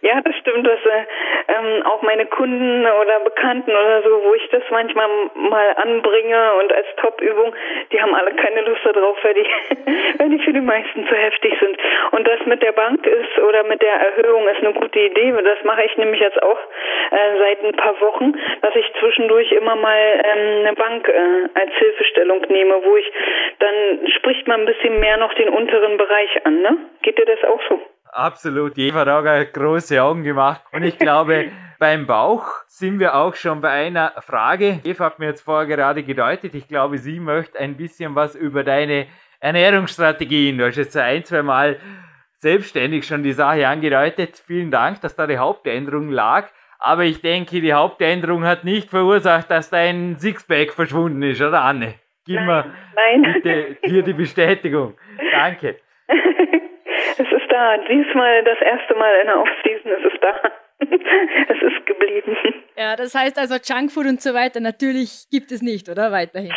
[SPEAKER 4] Ja, das stimmt. Das, äh, ähm, auch meine Kunden oder Bekannten oder so, wo ich das manchmal mal anbringe und als Top-Übung, die haben alle keine Lust darauf, weil die, (laughs) weil die für die meisten zu heftig sind. Und das mit der Bank ist oder mit der Erhöhung ist eine gute Idee. Das mache ich nämlich jetzt auch äh, seit ein paar Wochen, dass ich zwischendurch immer mal ähm, eine Bank äh, als Hilfestellung nehme, wo ich dann spricht man ein bisschen mehr noch den unteren Bereich an. Ne? Geht dir das auch so?
[SPEAKER 2] Absolut. Eva hat auch große Augen gemacht. Und ich glaube, (laughs) beim Bauch sind wir auch schon bei einer Frage. Eva hat mir jetzt vorher gerade gedeutet, ich glaube, sie möchte ein bisschen was über deine Ernährungsstrategien. Du hast jetzt ein, zwei Mal selbstständig schon die Sache angedeutet. Vielen Dank, dass da die Hauptänderung lag. Aber ich denke, die Hauptänderung hat nicht verursacht, dass dein Sixpack verschwunden ist, oder Anne? Gib mir bitte hier die (laughs) Bestätigung. Danke.
[SPEAKER 4] Da. Diesmal das erste Mal in der Offseason ist es da. (laughs) es ist geblieben.
[SPEAKER 3] Ja, das heißt also Junkfood und so weiter natürlich gibt es nicht, oder weiterhin?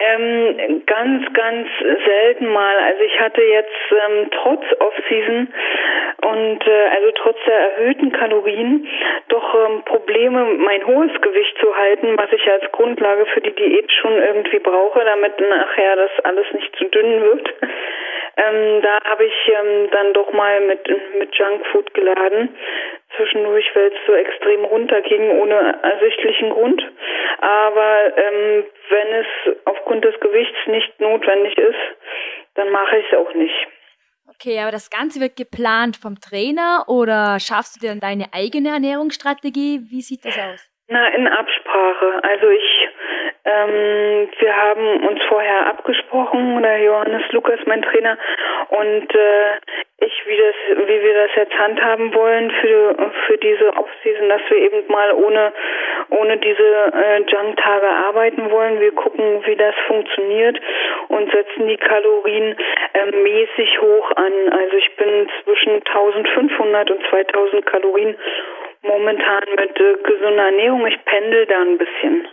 [SPEAKER 4] Ähm, ganz, ganz selten mal. Also ich hatte jetzt ähm, trotz Off-Season und äh, also trotz der erhöhten Kalorien doch ähm, Probleme, mein hohes Gewicht zu halten, was ich als Grundlage für die Diät schon irgendwie brauche, damit nachher das alles nicht zu dünn wird. Ähm, da habe ich ähm, dann doch mal mit, mit Junkfood geladen. Zwischendurch, weil es so extrem runterging, ohne ersichtlichen Grund. Aber ähm, wenn es aufgrund des Gewichts nicht notwendig ist, dann mache ich es auch nicht.
[SPEAKER 3] Okay, aber das Ganze wird geplant vom Trainer oder schaffst du dir dann deine eigene Ernährungsstrategie? Wie sieht das aus?
[SPEAKER 4] Na, in Absprache. Also ich ähm, wir haben uns vorher abgesprochen, oder Johannes Lukas, mein Trainer, und äh, ich, wie das, wie wir das jetzt handhaben wollen für für diese Offseason, dass wir eben mal ohne ohne diese äh, Junk-Tage arbeiten wollen. Wir gucken, wie das funktioniert und setzen die Kalorien äh, mäßig hoch an. Also ich bin zwischen 1500 und 2000 Kalorien momentan mit äh, gesunder Ernährung. Ich pendel da ein bisschen.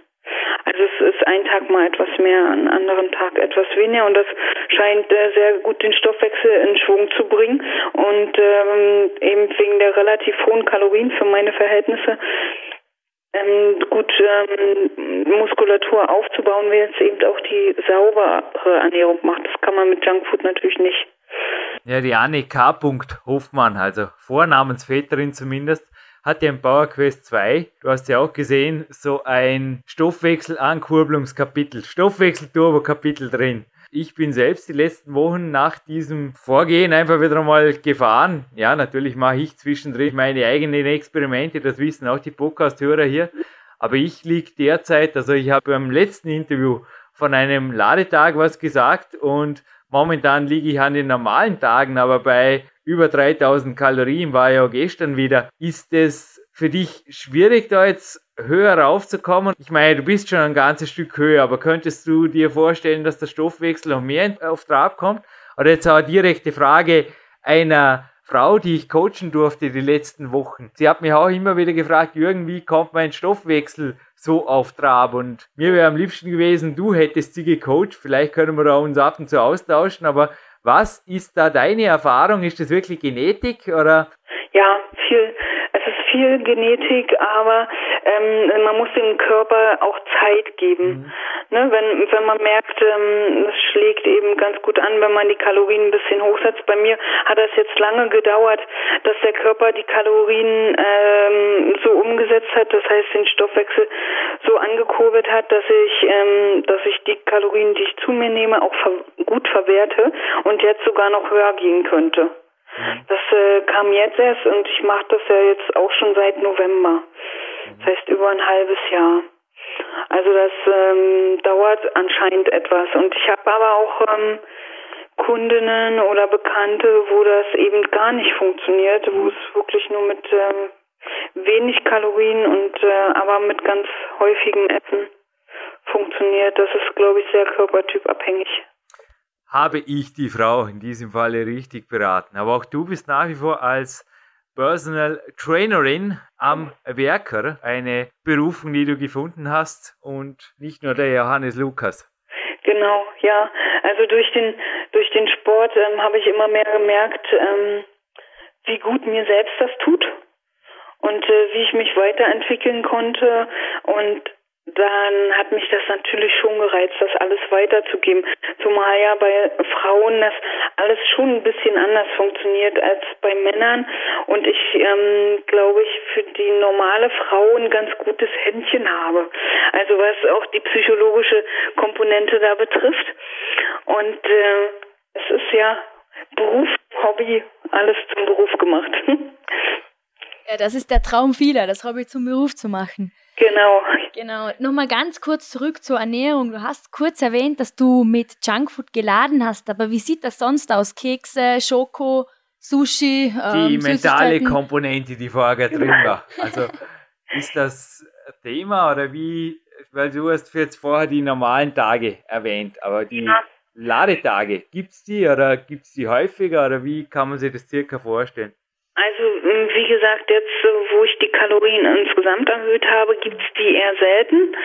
[SPEAKER 4] Also es ist ein Tag mal etwas mehr, an anderen Tag etwas weniger und das scheint äh, sehr gut den Stoffwechsel in Schwung zu bringen und ähm, eben wegen der relativ hohen Kalorien für meine Verhältnisse ähm, gut ähm, Muskulatur aufzubauen, wer jetzt eben auch die saubere Ernährung macht. Das kann man mit Junkfood natürlich nicht.
[SPEAKER 2] Ja, die Anne K. Hofmann, also Vornamensväterin zumindest, hat ja im Power Quest 2, du hast ja auch gesehen, so ein Stoffwechsel-Ankurbelungskapitel, Stoffwechsel-Turbo-Kapitel drin. Ich bin selbst die letzten Wochen nach diesem Vorgehen einfach wieder einmal gefahren. Ja, natürlich mache ich zwischendrin meine eigenen Experimente, das wissen auch die Podcast-Hörer hier. Aber ich liege derzeit, also ich habe beim letzten Interview von einem Ladetag was gesagt und momentan liege ich an den normalen Tagen, aber bei über 3000 Kalorien war ja gestern wieder. Ist es für dich schwierig, da jetzt höher raufzukommen? Ich meine, du bist schon ein ganzes Stück höher, aber könntest du dir vorstellen, dass der Stoffwechsel noch mehr auf Trab kommt? Oder jetzt auch eine direkte Frage einer Frau, die ich coachen durfte die letzten Wochen. Sie hat mich auch immer wieder gefragt, Jürgen, wie kommt mein Stoffwechsel so auf Trab? Und mir wäre am liebsten gewesen, du hättest sie gecoacht. Vielleicht können wir da uns ab und zu austauschen, aber was ist da deine Erfahrung? Ist das wirklich Genetik oder?
[SPEAKER 4] Ja, viel, viel Genetik, aber ähm, man muss dem Körper auch Zeit geben. Mhm. Ne, wenn, wenn man merkt, ähm, es schlägt eben ganz gut an, wenn man die Kalorien ein bisschen hochsetzt. Bei mir hat das jetzt lange gedauert, dass der Körper die Kalorien ähm, so umgesetzt hat, das heißt den Stoffwechsel so angekurbelt hat, dass ich, ähm, dass ich die Kalorien, die ich zu mir nehme, auch ver gut verwerte und jetzt sogar noch höher gehen könnte. Mhm. Das äh, kam jetzt erst und ich mache das ja jetzt auch schon seit November. Das heißt über ein halbes Jahr. Also das ähm, dauert anscheinend etwas. Und ich habe aber auch ähm, Kundinnen oder Bekannte, wo das eben gar nicht funktioniert, wo es wirklich nur mit ähm, wenig Kalorien und äh, aber mit ganz häufigem Essen funktioniert. Das ist, glaube ich, sehr körpertypabhängig
[SPEAKER 2] habe ich die Frau in diesem Falle richtig beraten. Aber auch du bist nach wie vor als Personal Trainerin am Werker eine Berufung, die du gefunden hast und nicht nur der Johannes Lukas.
[SPEAKER 4] Genau, ja. Also durch den durch den Sport ähm, habe ich immer mehr gemerkt, ähm, wie gut mir selbst das tut und äh, wie ich mich weiterentwickeln konnte und dann hat mich das natürlich schon gereizt, das alles weiterzugeben. Zumal ja bei Frauen das alles schon ein bisschen anders funktioniert als bei Männern und ich ähm, glaube ich für die normale Frau ein ganz gutes Händchen habe. Also was auch die psychologische Komponente da betrifft. Und äh, es ist ja Beruf, Hobby, alles zum Beruf gemacht. (laughs)
[SPEAKER 3] Ja, das ist der Traum vieler, das Hobby zum Beruf zu machen.
[SPEAKER 4] Genau.
[SPEAKER 3] Genau. Nochmal ganz kurz zurück zur Ernährung. Du hast kurz erwähnt, dass du mit Junkfood geladen hast, aber wie sieht das sonst aus? Kekse, Schoko, Sushi?
[SPEAKER 2] Die ähm, mentale Komponente, die vorher drin war. Also ist das Thema oder wie, weil du hast jetzt vorher die normalen Tage erwähnt, aber die ja. Ladetage, gibt es die oder gibt es die häufiger oder wie kann man sich das circa vorstellen?
[SPEAKER 4] Also wie gesagt, jetzt wo ich die Kalorien insgesamt erhöht habe, gibt es die eher selten.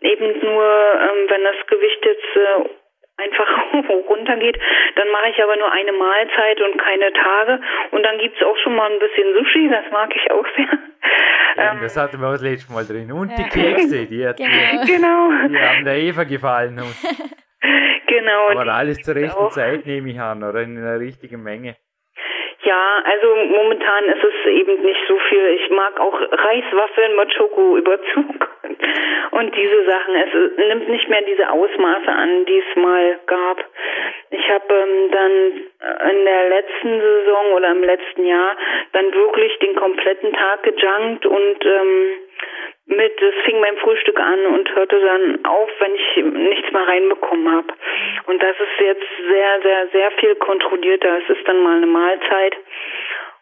[SPEAKER 4] Eben nur, ähm, wenn das Gewicht jetzt äh, einfach (laughs) runtergeht, dann mache ich aber nur eine Mahlzeit und keine Tage. Und dann gibt es auch schon mal ein bisschen Sushi, das mag ich auch sehr.
[SPEAKER 2] Ja, ähm, das hatten wir auch das letzte Mal drin. Und ja. die Kekse, die, hat
[SPEAKER 4] genau. genau.
[SPEAKER 2] die haben der Eva gefallen. (laughs)
[SPEAKER 4] genau.
[SPEAKER 2] Aber alles zur rechten Zeit nehme ich an, oder in der richtigen Menge.
[SPEAKER 4] Ja, also momentan ist es eben nicht so viel. Ich mag auch Reiswaffeln mit Schokoüberzug und diese Sachen. Es nimmt nicht mehr diese Ausmaße an, die es mal gab. Ich habe ähm, dann in der letzten Saison oder im letzten Jahr dann wirklich den kompletten Tag gejunkt und ähm, mit, es fing beim Frühstück an und hörte dann auf, wenn ich nichts mehr reinbekommen habe. Und das ist jetzt sehr, sehr, sehr viel kontrollierter. Es ist dann mal eine Mahlzeit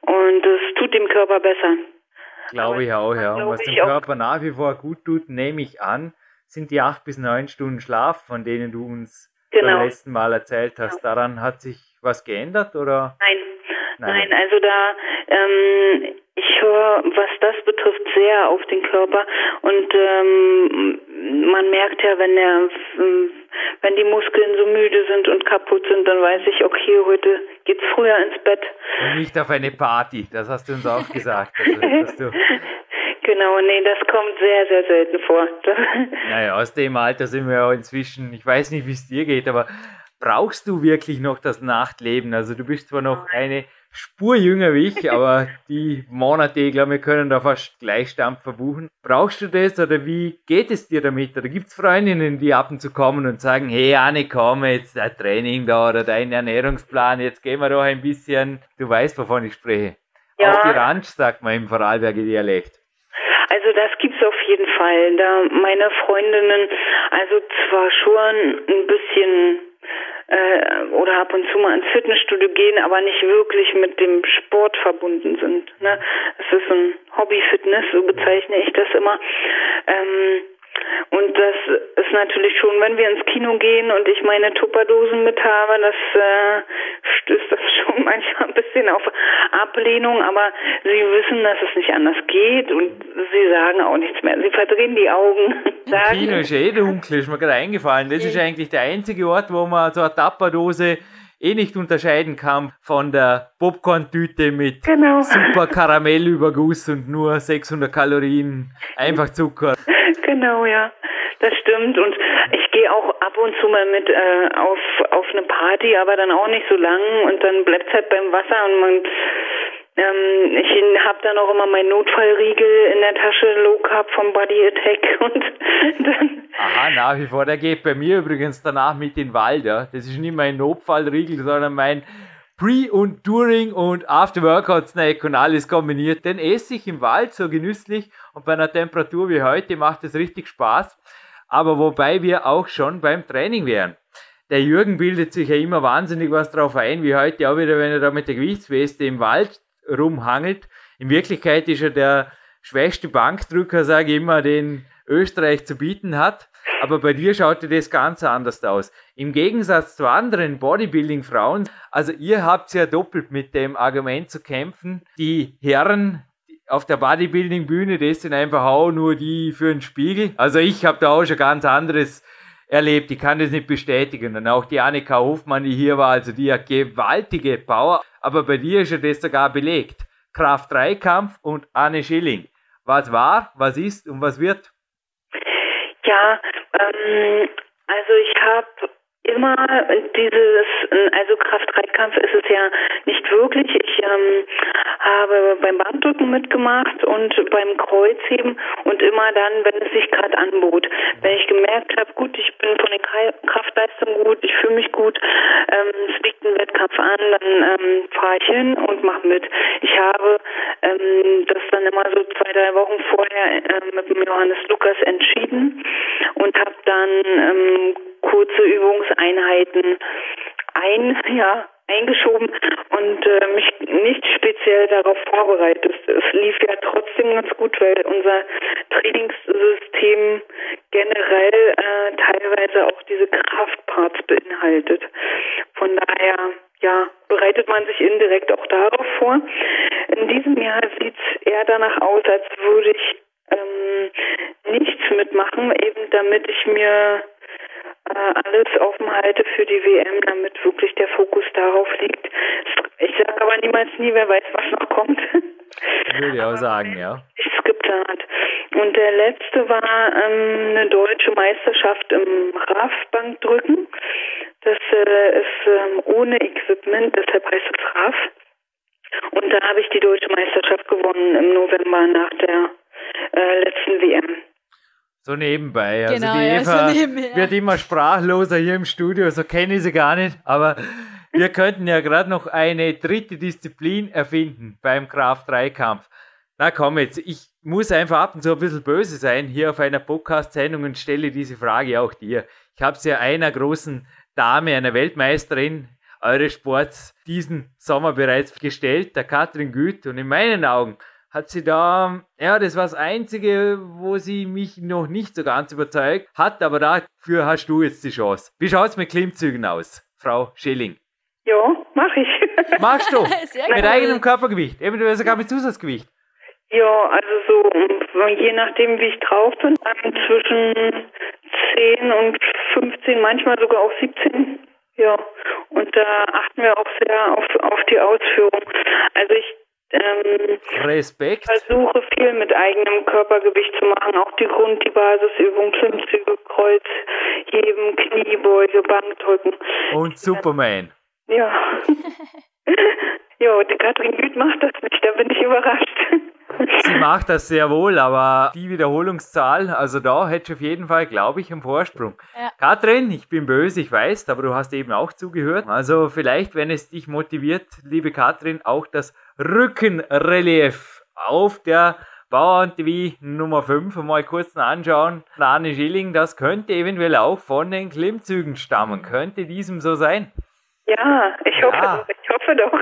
[SPEAKER 4] und es tut dem Körper besser.
[SPEAKER 2] Glaube ich auch, ja. Und was dem Körper nach wie vor gut tut, nehme ich an, sind die acht bis neun Stunden Schlaf, von denen du uns genau. beim letzten Mal erzählt hast. Genau. Daran hat sich was geändert oder?
[SPEAKER 4] Nein, Nein, Nein also da ähm, ich höre, was das betrifft, sehr auf den Körper und ähm, man merkt ja, wenn der, wenn die Muskeln so müde sind und kaputt sind, dann weiß ich, okay, heute geht's früher ins Bett.
[SPEAKER 2] Und nicht auf eine Party, das hast du uns auch gesagt. Also, (laughs)
[SPEAKER 4] genau, nee, das kommt sehr, sehr selten vor. (laughs)
[SPEAKER 2] naja, aus dem Alter sind wir ja inzwischen, ich weiß nicht, wie es dir geht, aber brauchst du wirklich noch das Nachtleben? Also du bist zwar noch eine Spur jünger wie ich, aber die Monate, ich glaube, wir können da fast Gleichstand verbuchen. Brauchst du das oder wie geht es dir damit? Oder gibt es Freundinnen, die ab und zu kommen und sagen, hey Anne, komm, jetzt dein Training da oder dein Ernährungsplan, jetzt gehen wir doch ein bisschen, du weißt, wovon ich spreche. Ja. Auf die Ranch, sagt man im Vorarlberger Dialekt.
[SPEAKER 4] Also das gibt's auf jeden Fall. Da meine Freundinnen also zwar schon ein bisschen äh, oder ab und zu mal ins Fitnessstudio gehen, aber nicht wirklich mit dem Sport verbunden sind. Ne? Es ist ein Hobby-Fitness, so bezeichne ich das immer. Ähm, und das ist natürlich schon, wenn wir ins Kino gehen und ich meine Tupperdosen mit habe, das äh, stößt das (laughs) schon manchmal ein bisschen auf Ablehnung, aber sie wissen, dass es nicht anders geht und sie sagen auch nichts mehr. Sie verdrehen die Augen. (laughs)
[SPEAKER 2] Sagen, Kino ist eh dunkel, ist mir gerade eingefallen. Das ist eigentlich der einzige Ort, wo man so eine Tupperdose eh nicht unterscheiden kann von der Popcorn-Tüte mit genau. super Karamellüberguss und nur 600 Kalorien, einfach Zucker. (laughs)
[SPEAKER 4] Genau, ja. Das stimmt und ich auch ab und zu mal mit äh, auf auf eine Party, aber dann auch nicht so lang und dann bleibt es halt beim Wasser und man ähm, ich habe dann auch immer meinen Notfallriegel in der Tasche, Low Carb vom Body Attack (laughs) und dann.
[SPEAKER 2] Aha, nach wie vor. Der geht bei mir übrigens danach mit in den Wald, ja. Das ist nicht mein Notfallriegel, sondern mein Pre- und During- und After-Workout-Snack und alles kombiniert. Den esse ich im Wald so genüsslich und bei einer Temperatur wie heute macht es richtig Spaß. Aber wobei wir auch schon beim Training wären der Jürgen bildet sich ja immer wahnsinnig was drauf ein, wie heute auch wieder, wenn er da mit der Gewichtsweste im Wald rumhangelt. In Wirklichkeit ist er der schwächste Bankdrücker, sage ich immer, den Österreich zu bieten hat. Aber bei dir schaut das ganz anders aus. Im Gegensatz zu anderen Bodybuilding-Frauen, also ihr habt ja doppelt mit dem Argument zu kämpfen, die Herren auf der Bodybuilding-Bühne, das sind einfach auch nur die für den Spiegel. Also ich habe da auch schon ganz anderes erlebt. Ich kann das nicht bestätigen. Und auch die Annika Hofmann, die hier war, also die hat gewaltige Power. Aber bei dir ist ja das sogar belegt. Kraft-3-Kampf und Anne Schilling. Was war, was ist und was wird?
[SPEAKER 4] Ja, ähm, also ich habe immer dieses, also Kraft-3-Kampf ist es ja nicht wirklich. Ich ähm, habe beim Bankdrücken mitgemacht und beim Kreuzheben und immer dann, wenn es sich gerade anbot. Wenn ich gemerkt habe, gut, ich bin von den Kraftleistungen gut, ich fühle mich gut, ähm, es liegt ein Wettkampf an, dann ähm, fahre ich hin und mache mit. Ich habe ähm, das dann immer so zwei, drei Wochen vorher äh, mit dem Johannes Lukas entschieden und habe dann ähm, kurze Übungseinheiten ein, ja, eingeschoben und äh, mich nicht speziell darauf vorbereitet. Es lief ja trotzdem ganz gut, weil unser Trainingssystem generell äh, teilweise auch diese Kraftparts beinhaltet. Von daher ja, bereitet man sich indirekt auch darauf vor. In diesem Jahr sieht es eher danach aus, als würde ich ähm, nichts mitmachen, eben damit ich mir äh, alles offen halte für die WM, damit wirklich der Fokus darauf liegt. Ich sage aber niemals nie, wer weiß, was noch kommt. (laughs)
[SPEAKER 2] Würde ich auch sagen, ja.
[SPEAKER 4] Ist geplant. Und der letzte war ähm, eine deutsche Meisterschaft im RAF-Bankdrücken. Das äh, ist ähm, ohne Equipment, deshalb heißt es RAF. Und da habe ich die deutsche Meisterschaft gewonnen im November nach der äh, letzten WM.
[SPEAKER 2] So nebenbei. Also genau, die Eva ja, so nebenbei. wird immer sprachloser hier im Studio, so kenne ich sie gar nicht. Aber wir könnten ja gerade noch eine dritte Disziplin erfinden beim Kraft-3-Kampf. Na komm jetzt, ich muss einfach ab und zu ein bisschen böse sein hier auf einer Podcast-Sendung und stelle diese Frage auch dir. Ich habe es ja einer großen Dame, einer Weltmeisterin eures Sports diesen Sommer bereits gestellt, der Katrin Güth. Und in meinen Augen hat sie da, ja, das war das Einzige, wo sie mich noch nicht so ganz überzeugt hat, aber dafür hast du jetzt die Chance. Wie schaut es mit Klimmzügen aus, Frau Schilling?
[SPEAKER 4] Ja, mach ich. (laughs)
[SPEAKER 2] Machst du? (laughs) mit eigenem Körpergewicht, eventuell sogar mit Zusatzgewicht.
[SPEAKER 4] Ja, also so, je nachdem, wie ich drauf bin, zwischen 10 und 15, manchmal sogar auch 17. Ja, und da achten wir auch sehr auf, auf die Ausführung. Also ich ähm,
[SPEAKER 2] Respekt.
[SPEAKER 4] versuche viel mit eigenem Körpergewicht zu machen. Auch die Grund-, die Basisübung, Klimmzüge, Kreuz, Heben, Kniebeuge, Bankdrücken.
[SPEAKER 2] Und Superman.
[SPEAKER 4] Ja. (laughs) ja, die Katrin Güth macht das nicht, da bin ich überrascht.
[SPEAKER 2] Sie macht das sehr wohl, aber die Wiederholungszahl, also da hätte ich auf jeden Fall, glaube ich, einen Vorsprung. Ja. Katrin, ich bin böse, ich weiß, aber du hast eben auch zugehört. Also vielleicht, wenn es dich motiviert, liebe Katrin, auch das Rückenrelief auf der Bauern TV Nummer 5 mal kurz anschauen. Arne Schilling, das könnte eventuell auch von den Klimmzügen stammen. Könnte diesem so sein?
[SPEAKER 4] Ja, ich hoffe ja. doch, ich hoffe doch.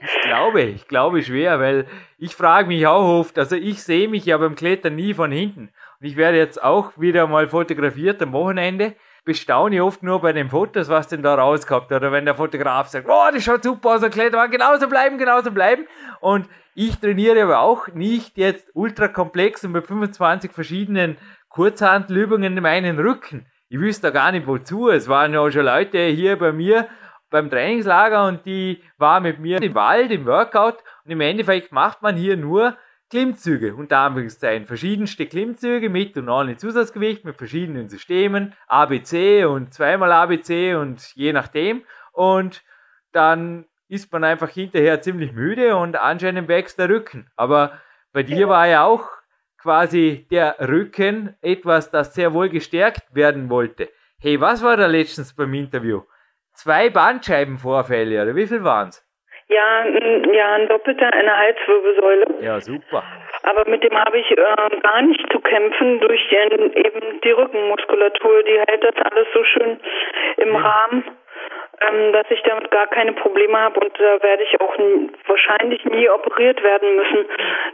[SPEAKER 2] ich glaube, ich glaube schwer, weil ich frage mich auch oft, also ich sehe mich ja beim Klettern nie von hinten. Und ich werde jetzt auch wieder mal fotografiert am Wochenende. Bestaune oft nur bei den Fotos, was denn da rauskommt. Oder wenn der Fotograf sagt, oh, das schaut super aus, der Klettermann, genauso bleiben, genauso bleiben. Und ich trainiere aber auch nicht jetzt ultra komplex und mit 25 verschiedenen Kurzhandelübungen in meinen Rücken. Ich wüsste da gar nicht wozu. Es waren ja schon Leute hier bei mir beim Trainingslager und die war mit mir im Wald, im Workout und im Endeffekt macht man hier nur Klimmzüge, unter Anführungszeichen, verschiedenste Klimmzüge mit und ohne Zusatzgewicht, mit verschiedenen Systemen, ABC und zweimal ABC und je nachdem. Und dann ist man einfach hinterher ziemlich müde und anscheinend wächst der Rücken. Aber bei dir war ja auch quasi der Rücken etwas, das sehr wohl gestärkt werden wollte. Hey, was war da letztens beim Interview? Zwei Bandscheibenvorfälle, oder wie viel waren's?
[SPEAKER 4] Ja, ja, ein doppelter in der Halswirbelsäule.
[SPEAKER 2] Ja, super.
[SPEAKER 4] Aber mit dem habe ich äh, gar nicht zu kämpfen durch den, eben die Rückenmuskulatur. Die hält das alles so schön im ja. Rahmen, ähm, dass ich damit gar keine Probleme habe und da werde ich auch wahrscheinlich nie operiert werden müssen.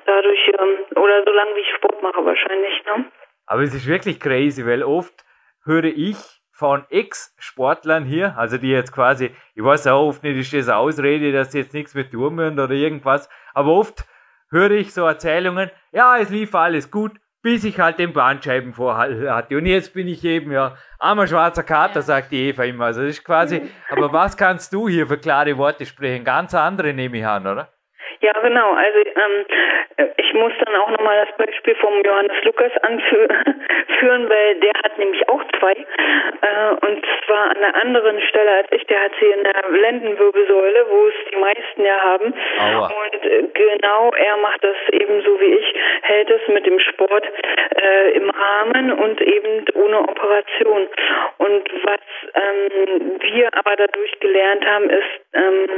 [SPEAKER 4] Dadurch, ähm, oder solange wie ich Sport mache wahrscheinlich. Ne?
[SPEAKER 2] Aber es ist wirklich crazy, weil oft höre ich von Ex-Sportlern hier, also die jetzt quasi, ich weiß auch oft nicht, ist das Ausrede, dass sie jetzt nichts mehr tun müssen oder irgendwas, aber oft höre ich so Erzählungen, ja, es lief alles gut, bis ich halt den Bandscheibenvorhalt hatte. Und jetzt bin ich eben, ja, armer schwarzer Kater, sagt die Eva immer. Also das ist quasi, (laughs) aber was kannst du hier für klare Worte sprechen? Ganz andere nehme ich an, oder?
[SPEAKER 4] Ja, genau. Also ähm, ich muss dann auch nochmal das Beispiel vom Johannes Lukas anführen, (laughs) weil der hat nämlich auch zwei. Äh, und zwar an einer anderen Stelle als ich. Der hat sie in der Lendenwirbelsäule, wo es die meisten ja haben. Aua. Und äh, genau er macht das ebenso wie ich, hält es mit dem Sport äh, im Rahmen und eben ohne Operation. Und was ähm, wir aber dadurch gelernt haben, ist, ähm,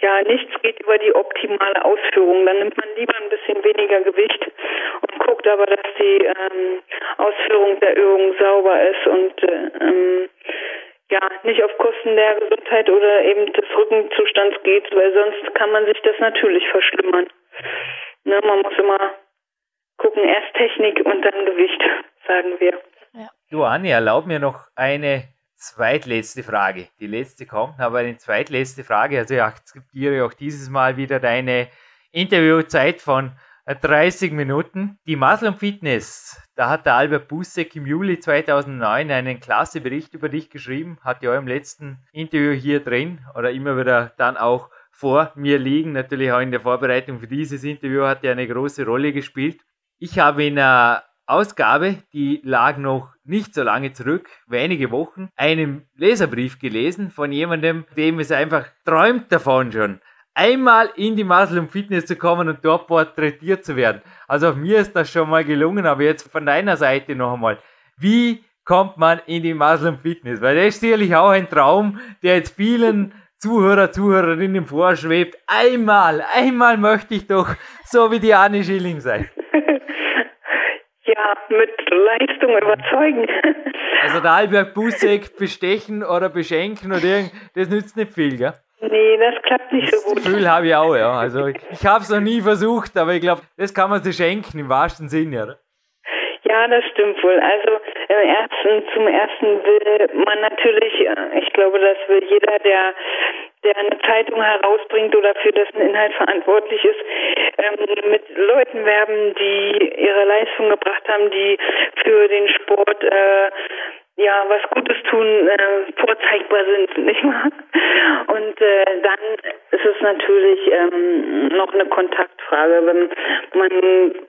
[SPEAKER 4] ja, nichts geht über die optimale Ausführung. Dann nimmt man lieber ein bisschen weniger Gewicht und guckt aber, dass die ähm, Ausführung der Übung sauber ist und äh, ähm, ja, nicht auf Kosten der Gesundheit oder eben des Rückenzustands geht, weil sonst kann man sich das natürlich verschlimmern. Ne, man muss immer gucken, erst Technik und dann Gewicht, sagen wir.
[SPEAKER 2] Ja. Du, Anni, erlaub mir noch eine zweitletzte Frage. Die letzte kommt, aber eine zweitletzte Frage. Also ich akzeptiere auch dieses Mal wieder deine Interviewzeit von 30 Minuten. Die Muscle Fitness, da hat der Albert Busek im Juli 2009 einen klasse Bericht über dich geschrieben, hat ja im letzten Interview hier drin oder immer wieder dann auch vor mir liegen. Natürlich auch in der Vorbereitung für dieses Interview hat er eine große Rolle gespielt. Ich habe in einer Ausgabe, die lag noch nicht so lange zurück, wenige Wochen, einen Leserbrief gelesen von jemandem, dem es einfach träumt davon schon, einmal in die Muscle und Fitness zu kommen und dort porträtiert zu werden. Also auf mir ist das schon mal gelungen, aber jetzt von deiner Seite noch einmal. Wie kommt man in die Muscle und Fitness? Weil das ist sicherlich auch ein Traum, der jetzt vielen Zuhörer, Zuhörerinnen vorschwebt. Einmal, einmal möchte ich doch so wie die Anne Schilling sein.
[SPEAKER 4] Mit Leistung überzeugen. (laughs)
[SPEAKER 2] Also der Albert Busek bestechen oder beschenken oder irgend, das nützt nicht viel, gell?
[SPEAKER 4] Nee, das klappt nicht
[SPEAKER 2] das
[SPEAKER 4] so gut.
[SPEAKER 2] Das Gefühl habe ich auch, ja. Also ich, ich habe es noch nie versucht, aber ich glaube, das kann man sich schenken im wahrsten Sinne, oder?
[SPEAKER 4] Ja, das stimmt wohl. Also im ersten, zum ersten will man natürlich, äh, ich glaube, das will jeder, der der eine Zeitung herausbringt oder für dessen Inhalt verantwortlich ist, ähm, mit Leuten werben, die ihre Leistung gebracht haben, die für den Sport äh, ja was Gutes tun, äh, vorzeigbar sind, (laughs) nicht wahr? Und äh, dann ist es natürlich ähm, noch eine Kontaktfrage, wenn man,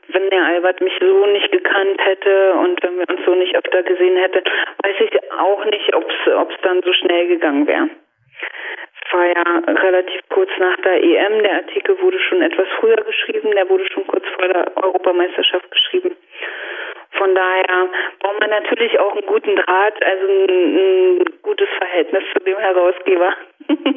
[SPEAKER 4] wenn der Albert mich so nicht gekannt hätte und wenn wir uns so nicht öfter gesehen hätten, weiß ich auch nicht, ob es dann so schnell gegangen wäre relativ kurz nach der EM. Der Artikel wurde schon etwas früher geschrieben, der wurde schon kurz vor der Europameisterschaft geschrieben. Von daher braucht man natürlich auch einen guten Draht, also ein, ein gutes Verhältnis zu dem Herausgeber. (laughs)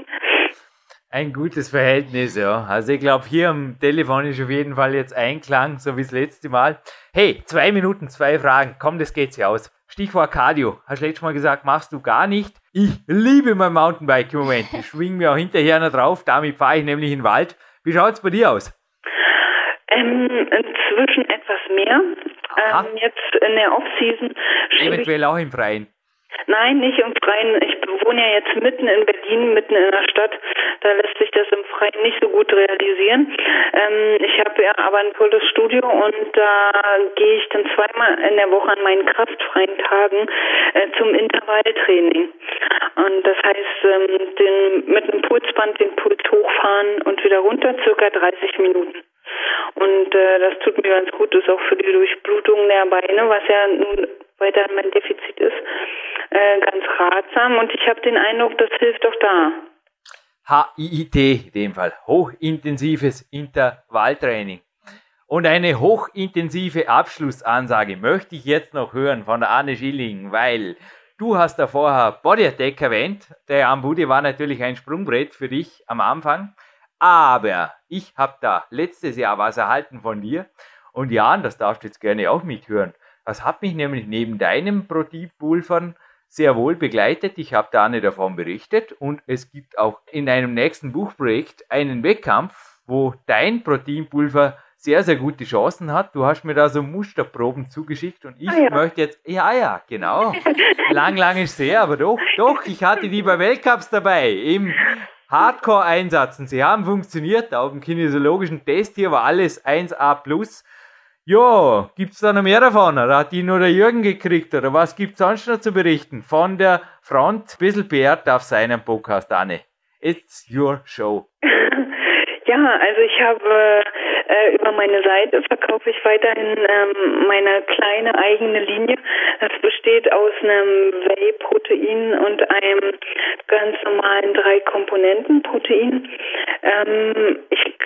[SPEAKER 2] Ein gutes Verhältnis, ja. Also ich glaube, hier am Telefon ist auf jeden Fall jetzt Einklang, so wie das letzte Mal. Hey, zwei Minuten, zwei Fragen. Komm, das geht sich aus. Stichwort Cardio. Hast du letztes Mal gesagt, machst du gar nicht. Ich liebe mein Mountainbike im Moment. Ich schwinge mir auch hinterher noch drauf. Damit fahre ich nämlich in den Wald. Wie schaut es bei dir aus?
[SPEAKER 4] Ähm, inzwischen etwas mehr. Ähm, jetzt in der Off-Season.
[SPEAKER 2] Eventuell auch im Freien.
[SPEAKER 4] Nein, nicht im Freien. Ich wohne ja jetzt mitten in Berlin, mitten in der Stadt. Da lässt sich das im Freien nicht so gut realisieren. Ähm, ich habe ja aber ein tolles Studio und da gehe ich dann zweimal in der Woche an meinen kraftfreien Tagen äh, zum Intervalltraining. Und das heißt, ähm, den, mit einem Pulsband den Puls hochfahren und wieder runter, circa 30 Minuten. Und äh, das tut mir ganz gut, ist auch für die Durchblutung der Beine, was ja nun weiter mein Defizit ist, äh, ganz ratsam. Und ich habe den Eindruck, das hilft auch da.
[SPEAKER 2] HIIT in dem Fall, hochintensives Intervalltraining. Und eine hochintensive Abschlussansage möchte ich jetzt noch hören von der Anne Schilling, weil du hast da vorher Body Attack erwähnt. Der Ambudi war natürlich ein Sprungbrett für dich am Anfang. Aber ich habe da letztes Jahr was erhalten von dir. Und Jan, das darfst du jetzt gerne auch mithören. Das hat mich nämlich neben deinem Proteinpulvern sehr wohl begleitet. Ich habe da nicht davon berichtet. Und es gibt auch in einem nächsten Buchprojekt einen Wettkampf, wo dein Proteinpulver sehr, sehr gute Chancen hat. Du hast mir da so Musterproben zugeschickt und ich ah, ja. möchte jetzt, ja, ja, genau. lang, lang ist sehr, aber doch, doch, ich hatte die bei Weltcups dabei im Hardcore-Einsatzen. Sie haben funktioniert. Auf dem kinesiologischen Test hier war alles 1A+. Ja, gibt's da noch mehr davon? Oder hat die nur der Jürgen gekriegt? Oder was gibt's sonst noch zu berichten? Von der Front, bisschen beehrt auf seinem Podcast, Anne. It's your show. (laughs)
[SPEAKER 4] Ja, also ich habe äh, über meine Seite verkaufe ich weiterhin ähm, meine kleine eigene Linie. Das besteht aus einem Whey-Protein und einem ganz normalen drei Komponenten Protein. Ähm, ich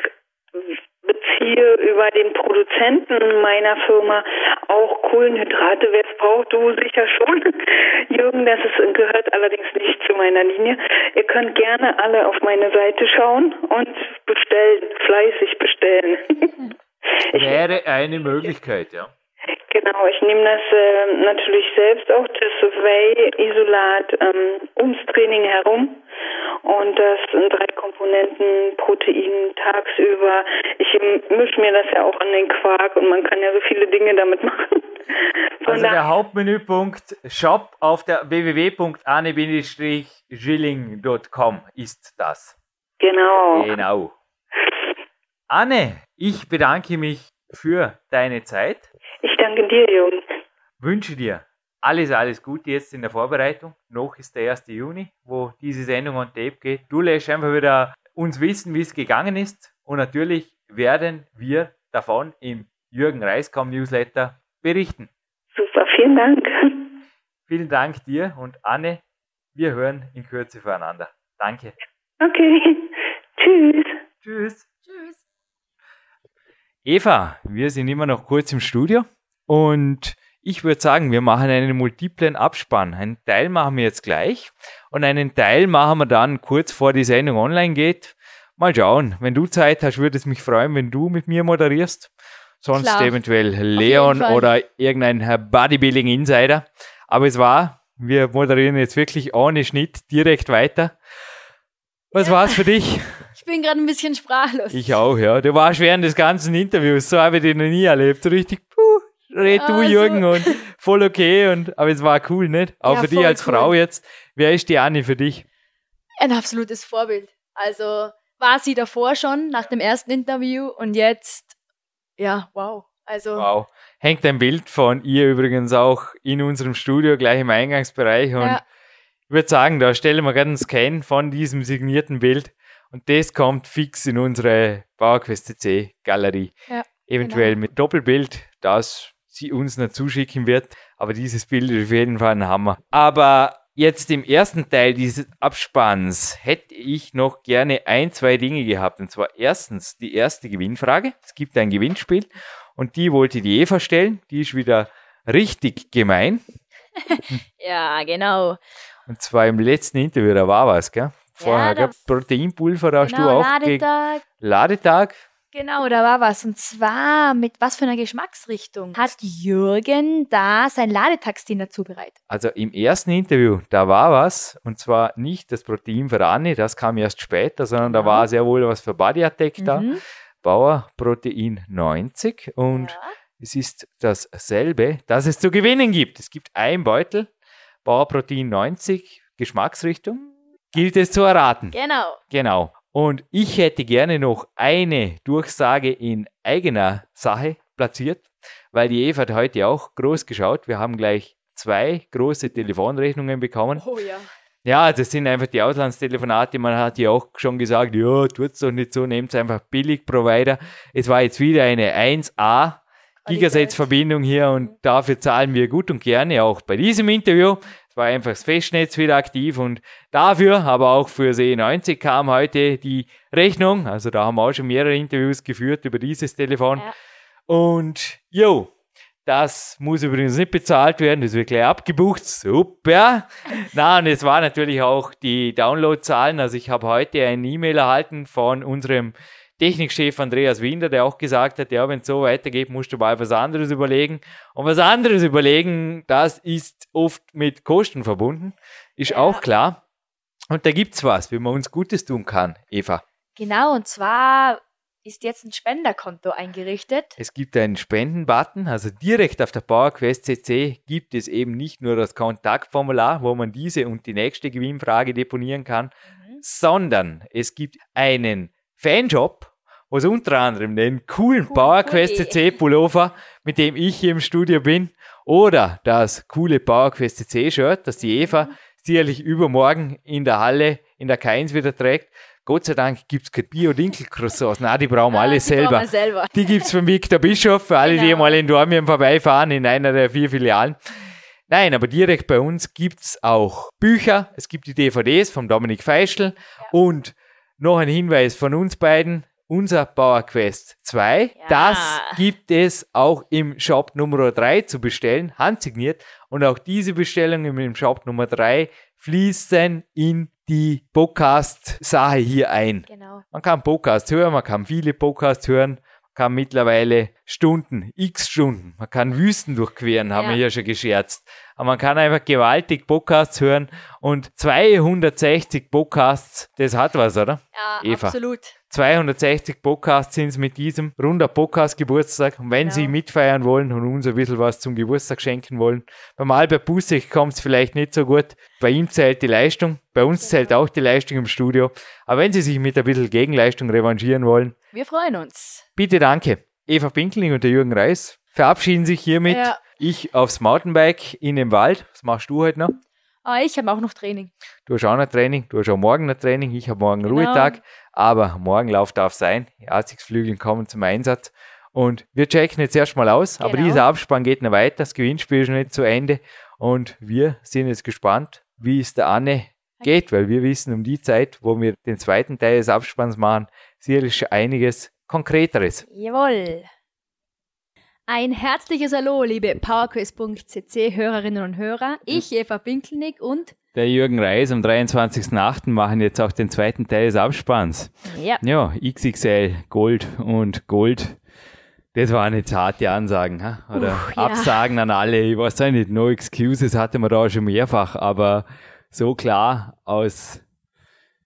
[SPEAKER 4] beziehe über den Produzenten meiner Firma auch Kohlenhydrate. Wer braucht, du sicher schon. (laughs) Jürgen, das ist, gehört allerdings nicht zu meiner Linie. Ihr könnt gerne alle auf meine Seite schauen und bestellen, fleißig bestellen. (laughs)
[SPEAKER 2] Wäre eine Möglichkeit, ja.
[SPEAKER 4] Genau, ich nehme das äh, natürlich selbst auch, das Whey-Isolat ähm, ums Training herum und das sind drei Komponenten Protein tagsüber. Ich mische mir das ja auch an den Quark und man kann ja so viele Dinge damit machen. (laughs)
[SPEAKER 2] Von also der Hauptmenüpunkt Shop auf der www.anne-schilling.com ist das.
[SPEAKER 4] Genau.
[SPEAKER 2] Genau. Anne, ich bedanke mich für deine Zeit.
[SPEAKER 4] Danke dir, Jürgen.
[SPEAKER 2] Wünsche dir alles, alles Gute jetzt in der Vorbereitung. Noch ist der 1. Juni, wo diese Sendung on Tape geht. Du lässt einfach wieder uns wissen, wie es gegangen ist. Und natürlich werden wir davon im Jürgen Reiskom Newsletter berichten.
[SPEAKER 4] Super, vielen Dank.
[SPEAKER 2] Vielen Dank dir und Anne. Wir hören in Kürze voneinander. Danke.
[SPEAKER 4] Okay. Tschüss.
[SPEAKER 2] Tschüss. Tschüss. Eva, wir sind immer noch kurz im Studio und ich würde sagen, wir machen einen multiplen Abspann. Einen Teil machen wir jetzt gleich und einen Teil machen wir dann kurz vor die Sendung online geht. Mal schauen. Wenn du Zeit hast, würde es mich freuen, wenn du mit mir moderierst. Sonst Klar. eventuell Leon oder irgendein Bodybuilding Insider. Aber es war, wir moderieren jetzt wirklich ohne Schnitt direkt weiter. Was ja. war's für dich? (laughs)
[SPEAKER 3] Ich bin gerade ein bisschen sprachlos.
[SPEAKER 2] Ich auch, ja. Du warst während des ganzen Interviews, so habe ich dich noch nie erlebt. richtig, puh, red du, also, Jürgen, und voll okay. Und, aber es war cool, nicht? Auch ja, für dich als cool. Frau jetzt. Wer ist die Anni für dich?
[SPEAKER 3] Ein absolutes Vorbild. Also war sie davor schon, nach dem ersten Interview und jetzt, ja, wow. Also.
[SPEAKER 2] Wow. Hängt ein Bild von ihr übrigens auch in unserem Studio, gleich im Eingangsbereich. Und ja. ich würde sagen, da stellen wir gerade einen Scan von diesem signierten Bild. Und das kommt fix in unsere PowerQuest CC Galerie. Ja, Eventuell genau. mit Doppelbild, das sie uns noch zuschicken wird. Aber dieses Bild ist auf jeden Fall ein Hammer. Aber jetzt im ersten Teil dieses Abspanns hätte ich noch gerne ein, zwei Dinge gehabt. Und zwar erstens die erste Gewinnfrage. Es gibt ein Gewinnspiel und die wollte die Eva stellen. Die ist wieder richtig gemein. (laughs)
[SPEAKER 3] ja, genau.
[SPEAKER 2] Und zwar im letzten Interview, da war was, gell? Vorher, ja, Proteinpulver hast genau, du auch
[SPEAKER 3] Ladetag.
[SPEAKER 2] Ladetag.
[SPEAKER 3] Genau, da war was. Und zwar mit was für einer Geschmacksrichtung hat Jürgen da sein Ladetagsdiener zubereitet?
[SPEAKER 2] Also im ersten Interview, da war was. Und zwar nicht das Protein für Anne, das kam erst später, sondern genau. da war sehr wohl was für Body Attack mhm. da. Bauer Protein 90. Und ja. es ist dasselbe, das es zu gewinnen gibt. Es gibt ein Beutel Bauerprotein 90, Geschmacksrichtung. Gilt es zu erraten.
[SPEAKER 3] Genau.
[SPEAKER 2] Genau. Und ich hätte gerne noch eine Durchsage in eigener Sache platziert, weil die Eva hat heute auch groß geschaut. Wir haben gleich zwei große Telefonrechnungen bekommen.
[SPEAKER 3] Oh ja.
[SPEAKER 2] Ja, das sind einfach die Auslandstelefonate. Man hat ja auch schon gesagt, ja, tut's doch nicht so, nehmt einfach billig Provider. Es war jetzt wieder eine 1A Gigasetz-Verbindung hier und dafür zahlen wir gut und gerne auch bei diesem Interview. Es war einfach das Festnetz wieder aktiv und dafür, aber auch für C90 kam heute die Rechnung. Also da haben wir auch schon mehrere Interviews geführt über dieses Telefon. Ja. Und jo, das muss übrigens nicht bezahlt werden, das wird gleich abgebucht. Super. (laughs) Na, und es war natürlich auch die Downloadzahlen. Also ich habe heute eine E-Mail erhalten von unserem Technikchef Andreas Winder, der auch gesagt hat, ja, wenn es so weitergeht, musst du mal was anderes überlegen. Und was anderes überlegen, das ist oft mit Kosten verbunden, ist ja. auch klar. Und da gibt es was, wie man uns Gutes tun kann, Eva.
[SPEAKER 3] Genau, und zwar ist jetzt ein Spenderkonto eingerichtet.
[SPEAKER 2] Es gibt einen Spendenbutton, also direkt auf der PowerQuest CC gibt es eben nicht nur das Kontaktformular, wo man diese und die nächste Gewinnfrage deponieren kann, mhm. sondern es gibt einen Fanjob, wo es unter anderem den coolen cool, PowerQuest CC Pullover, mit dem ich hier im Studio bin, oder das coole PowerQuest CC Shirt, das die Eva mhm. sicherlich übermorgen in der Halle in der K1 wieder trägt. Gott sei Dank gibt es kein Bio-Dinkel-Croissants. Nein, die brauchen wir alle selber.
[SPEAKER 3] selber.
[SPEAKER 2] Die gibt es von Victor Bischof, für alle, genau. die mal in Dormien vorbeifahren, in einer der vier Filialen. Nein, aber direkt bei uns gibt es auch Bücher, es gibt die DVDs von Dominik Feischl ja. und noch ein Hinweis von uns beiden. Unser Power Quest 2, ja. das gibt es auch im Shop Nummer 3 zu bestellen, handsigniert. Und auch diese Bestellungen im Shop Nummer 3 fließen in die Podcast-Sache hier ein. Genau. Man kann Podcast hören, man kann viele Podcasts hören, kann mittlerweile Stunden, x Stunden, man kann Wüsten durchqueren, haben ja. wir ja schon gescherzt. Aber man kann einfach gewaltig Podcasts hören und 260 Podcasts, das hat was, oder?
[SPEAKER 3] Ja, Eva. absolut.
[SPEAKER 2] 260 Podcasts sind es mit diesem runder Podcast-Geburtstag. Und wenn genau. Sie mitfeiern wollen und uns ein bisschen was zum Geburtstag schenken wollen, beim Albert Busek kommt es vielleicht nicht so gut. Bei ihm zählt die Leistung, bei uns genau. zählt auch die Leistung im Studio. Aber wenn Sie sich mit ein bisschen Gegenleistung revanchieren wollen,
[SPEAKER 3] wir freuen uns.
[SPEAKER 2] Bitte danke. Eva Pinkling und der Jürgen Reis verabschieden sich hiermit. Ja. Ich aufs Mountainbike in den Wald. Was machst du heute noch?
[SPEAKER 3] Ah, ich habe auch noch Training.
[SPEAKER 2] Du hast auch noch Training, du hast auch morgen noch Training, ich habe morgen genau. Ruhetag, aber morgen Lauf darf sein. Die Arzigflügel kommen zum Einsatz. Und wir checken jetzt erstmal aus, genau. aber dieser Abspann geht noch weiter, das Gewinnspiel ist noch nicht zu Ende. Und wir sind jetzt gespannt, wie es der Anne geht, weil wir wissen um die Zeit, wo wir den zweiten Teil des Abspanns machen, sicherlich einiges Konkreteres.
[SPEAKER 3] Jawohl. Ein herzliches Hallo, liebe PowerQuest.cc Hörerinnen und Hörer. Ich, Eva Pinkelnick und
[SPEAKER 2] der Jürgen Reis am 23.08. machen jetzt auch den zweiten Teil des Abspanns. Ja. Ja, XXL, Gold und Gold. Das waren jetzt harte Ansagen, ha? oder Uff, Absagen ja. an alle. Ich weiß auch nicht, no excuses hatte man da schon mehrfach, aber so klar aus,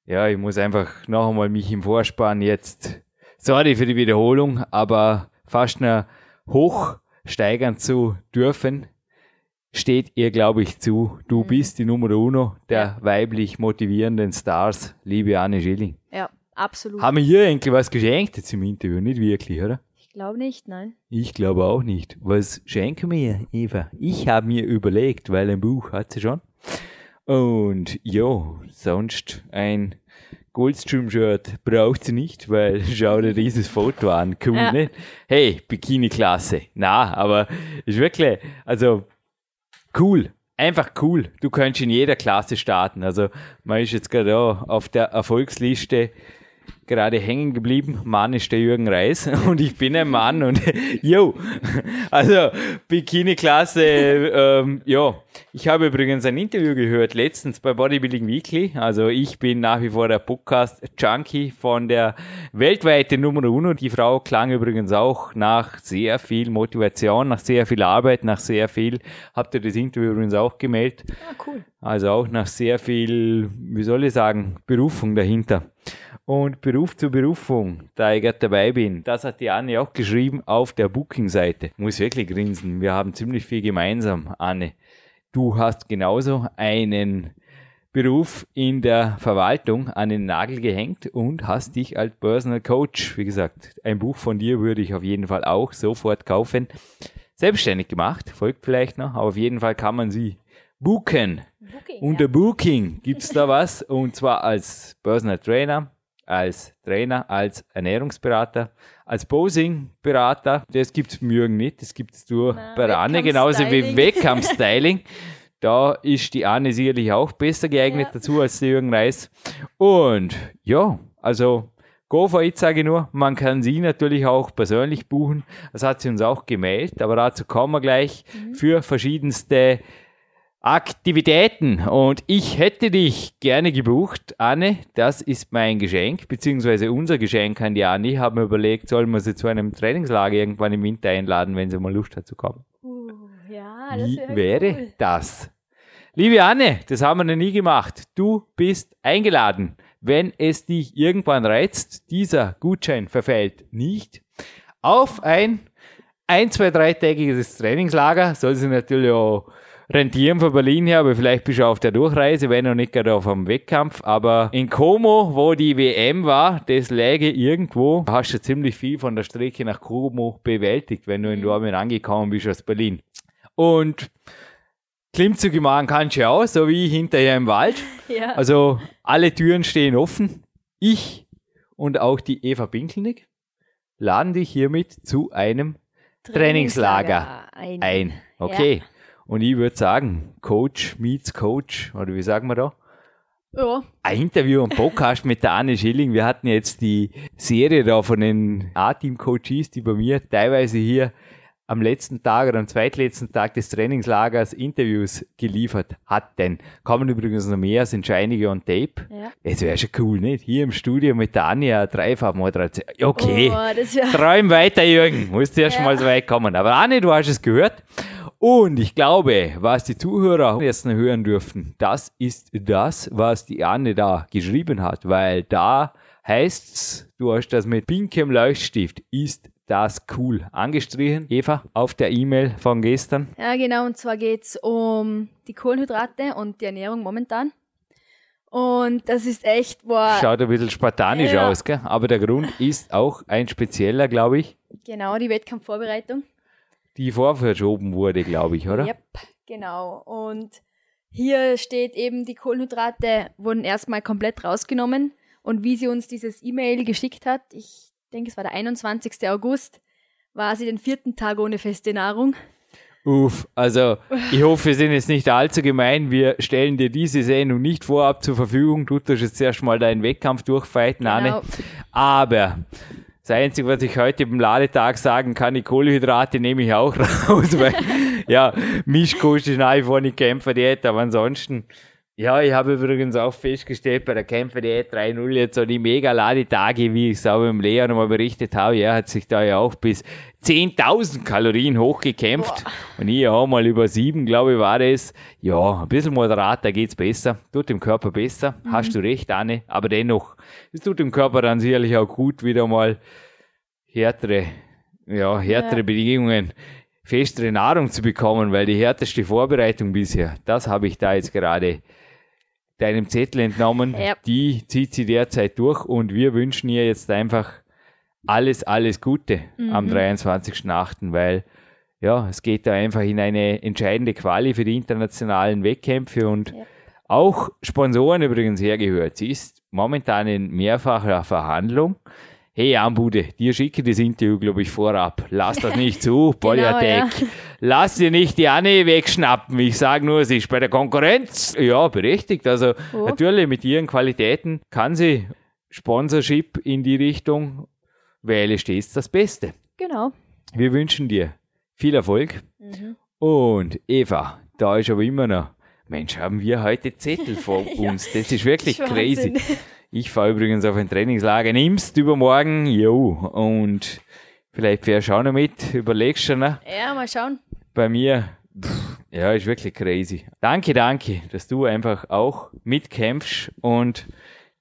[SPEAKER 2] ja, ich muss einfach noch einmal mich im Vorspann jetzt, sorry für die Wiederholung, aber fast eine hochsteigern zu dürfen, steht ihr, glaube ich, zu. Du mhm. bist die Nummer uno der weiblich motivierenden Stars, liebe Anne Schilling.
[SPEAKER 3] Ja, absolut.
[SPEAKER 2] Haben wir hier eigentlich was geschenkt jetzt im Interview? Nicht wirklich, oder?
[SPEAKER 3] Ich glaube nicht, nein.
[SPEAKER 2] Ich glaube auch nicht. Was schenken wir, Eva? Ich habe mir überlegt, weil ein Buch hat sie schon. Und ja, sonst ein Goldstream-Shirt braucht sie nicht, weil schau dir dieses Foto an. Cool, ja. ne? Hey, Bikini-Klasse. Na, aber ist wirklich, also cool. Einfach cool. Du könntest in jeder Klasse starten. Also man ist jetzt gerade auf der Erfolgsliste gerade hängen geblieben. Mann ist der Jürgen Reis (laughs) und ich bin ein Mann und (laughs) yo, also Bikini-Klasse, ähm, ja. Ich habe übrigens ein Interview gehört letztens bei Bodybuilding Weekly. Also ich bin nach wie vor der Podcast-Junkie von der weltweiten Nummer Uno. Die Frau klang übrigens auch nach sehr viel Motivation, nach sehr viel Arbeit, nach sehr viel, habt ihr das Interview übrigens auch gemeldet.
[SPEAKER 3] Ah, cool.
[SPEAKER 2] Also auch nach sehr viel, wie soll ich sagen, Berufung dahinter und Beruf zur Berufung, da ich gerade dabei bin. Das hat die Anne auch geschrieben auf der Booking-Seite. Muss wirklich grinsen. Wir haben ziemlich viel gemeinsam, Anne. du hast genauso einen Beruf in der Verwaltung an den Nagel gehängt und hast dich als Personal Coach, wie gesagt, ein Buch von dir würde ich auf jeden Fall auch sofort kaufen, selbstständig gemacht, folgt vielleicht noch, aber auf jeden Fall kann man sie booken. Booking, Unter ja. Booking gibt es da was und zwar als Personal Trainer, als Trainer, als Ernährungsberater, als Posing-Berater. Das gibt es Jürgen nicht, das gibt es nur Na, bei der Anne, genauso wie (laughs) Wettkampf-Styling. Da ist die Anne sicherlich auch besser geeignet ja. dazu als der Jürgen Reis. Und ja, also Go for it, sage ich nur. Man kann sie natürlich auch persönlich buchen. Das hat sie uns auch gemeldet, aber dazu kommen wir gleich mhm. für verschiedenste Aktivitäten. Und ich hätte dich gerne gebucht, Anne. Das ist mein Geschenk, beziehungsweise unser Geschenk an die Anne. Ich habe mir überlegt, sollen wir sie zu einem Trainingslager irgendwann im Winter einladen, wenn sie mal Lust hat zu kommen. Ja, das Wie wäre cool. das? Liebe Anne, das haben wir noch nie gemacht. Du bist eingeladen. Wenn es dich irgendwann reizt, dieser Gutschein verfällt nicht auf ein ein, zwei, dreitägiges Trainingslager. Soll sich natürlich auch rentieren von Berlin her, aber vielleicht bist du auf der Durchreise, wenn noch nicht gerade auf einem Wettkampf. Aber in Como, wo die WM war, das läge irgendwo, hast du ziemlich viel von der Strecke nach Como bewältigt, wenn du in Dortmund angekommen bist aus Berlin. Und Klimmzüge machen kannst du ja auch, so wie hinterher im Wald. (laughs) Ja. Also alle Türen stehen offen. Ich und auch die Eva Binkelnick laden dich hiermit zu einem Trainingslager, Trainingslager ein. ein. Okay. Ja. Und ich würde sagen, Coach meets Coach, oder wie sagen wir da? Ja. Ein Interview und Podcast mit der Anne Schilling. Wir hatten jetzt die Serie da von den A-Team-Coaches, die bei mir teilweise hier am letzten Tag oder am zweitletzten Tag des Trainingslagers Interviews geliefert hatten. Kommen übrigens noch mehr, sind schon einige on Tape. Ja. Das wäre schon cool, nicht? Hier im Studio mit der Anja Dreifach-Moderation. Okay, oh, träum weiter, Jürgen. Musst erst ja. mal so weit kommen. Aber Anne, du hast es gehört. Und ich glaube, was die Zuhörer jetzt noch hören dürfen, das ist das, was die Anne da geschrieben hat, weil da heißt's, du hast das mit pinkem Leuchtstift, ist das cool angestrichen, Eva, auf der E-Mail von gestern.
[SPEAKER 3] Ja, genau, und zwar geht es um die Kohlenhydrate und die Ernährung momentan. Und das ist echt, boah.
[SPEAKER 2] Schaut ein bisschen spartanisch ja. aus, gell? aber der Grund ist auch ein spezieller, glaube ich.
[SPEAKER 3] Genau, die Wettkampfvorbereitung.
[SPEAKER 2] Die vorverschoben wurde, glaube ich, oder?
[SPEAKER 3] Yep, genau. Und hier steht eben, die Kohlenhydrate wurden erstmal komplett rausgenommen. Und wie sie uns dieses E-Mail geschickt hat, ich denke, es war der 21. August, war sie den vierten Tag ohne feste Nahrung.
[SPEAKER 2] Uff, also ich hoffe, wir sind jetzt nicht allzu gemein. Wir stellen dir diese Sendung nicht vorab zur Verfügung. Du tust jetzt erst mal deinen Wettkampf durchfighten, genau. Anne. Aber das Einzige, was ich heute im Ladetag sagen kann, die Kohlenhydrate nehme ich auch (laughs) raus, weil ja, Mischkost ist nach wie vor nicht Kämpferdiät, aber ansonsten ja, ich habe übrigens auch festgestellt bei der Kämpfer Diät 3.0 jetzt so die mega Ladetage, wie ich es auch im Lea nochmal berichtet habe. Er hat sich da ja auch bis 10.000 Kalorien hochgekämpft. Boah. Und ich auch mal über sieben, glaube ich, war das. Ja, ein bisschen moderater geht's besser. Tut dem Körper besser. Mhm. Hast du recht, Anne. Aber dennoch, es tut dem Körper dann sicherlich auch gut, wieder mal härtere, ja, härtere ja. Bedingungen festere Nahrung zu bekommen, weil die härteste Vorbereitung bisher, das habe ich da jetzt gerade deinem Zettel entnommen. Ja. Die zieht sie derzeit durch und wir wünschen ihr jetzt einfach alles, alles Gute mhm. am 23.8., weil ja, es geht da einfach in eine entscheidende Quali für die internationalen Wettkämpfe und ja. auch Sponsoren übrigens hergehört. Sie ist momentan in mehrfacher Verhandlung hey Ambude, dir schicke das Interview, glaube ich, vorab. Lass das nicht zu, (laughs) genau, ja. Lass dir nicht die Anne wegschnappen. Ich sage nur, sie ist bei der Konkurrenz. Ja, berechtigt. Also oh. natürlich mit ihren Qualitäten kann sie Sponsorship in die Richtung, weil es stets das Beste.
[SPEAKER 3] Genau.
[SPEAKER 2] Wir wünschen dir viel Erfolg. Mhm. Und Eva, da ist aber immer noch, Mensch, haben wir heute Zettel vor (laughs) ja, uns. Das ist wirklich crazy. Ich fahre übrigens auf ein Trainingslager. Nimmst übermorgen? Jo. Und vielleicht fährst du auch noch mit. Überlegst du noch?
[SPEAKER 3] Ja, mal schauen.
[SPEAKER 2] Bei mir, pff, ja, ist wirklich crazy. Danke, danke, dass du einfach auch mitkämpfst und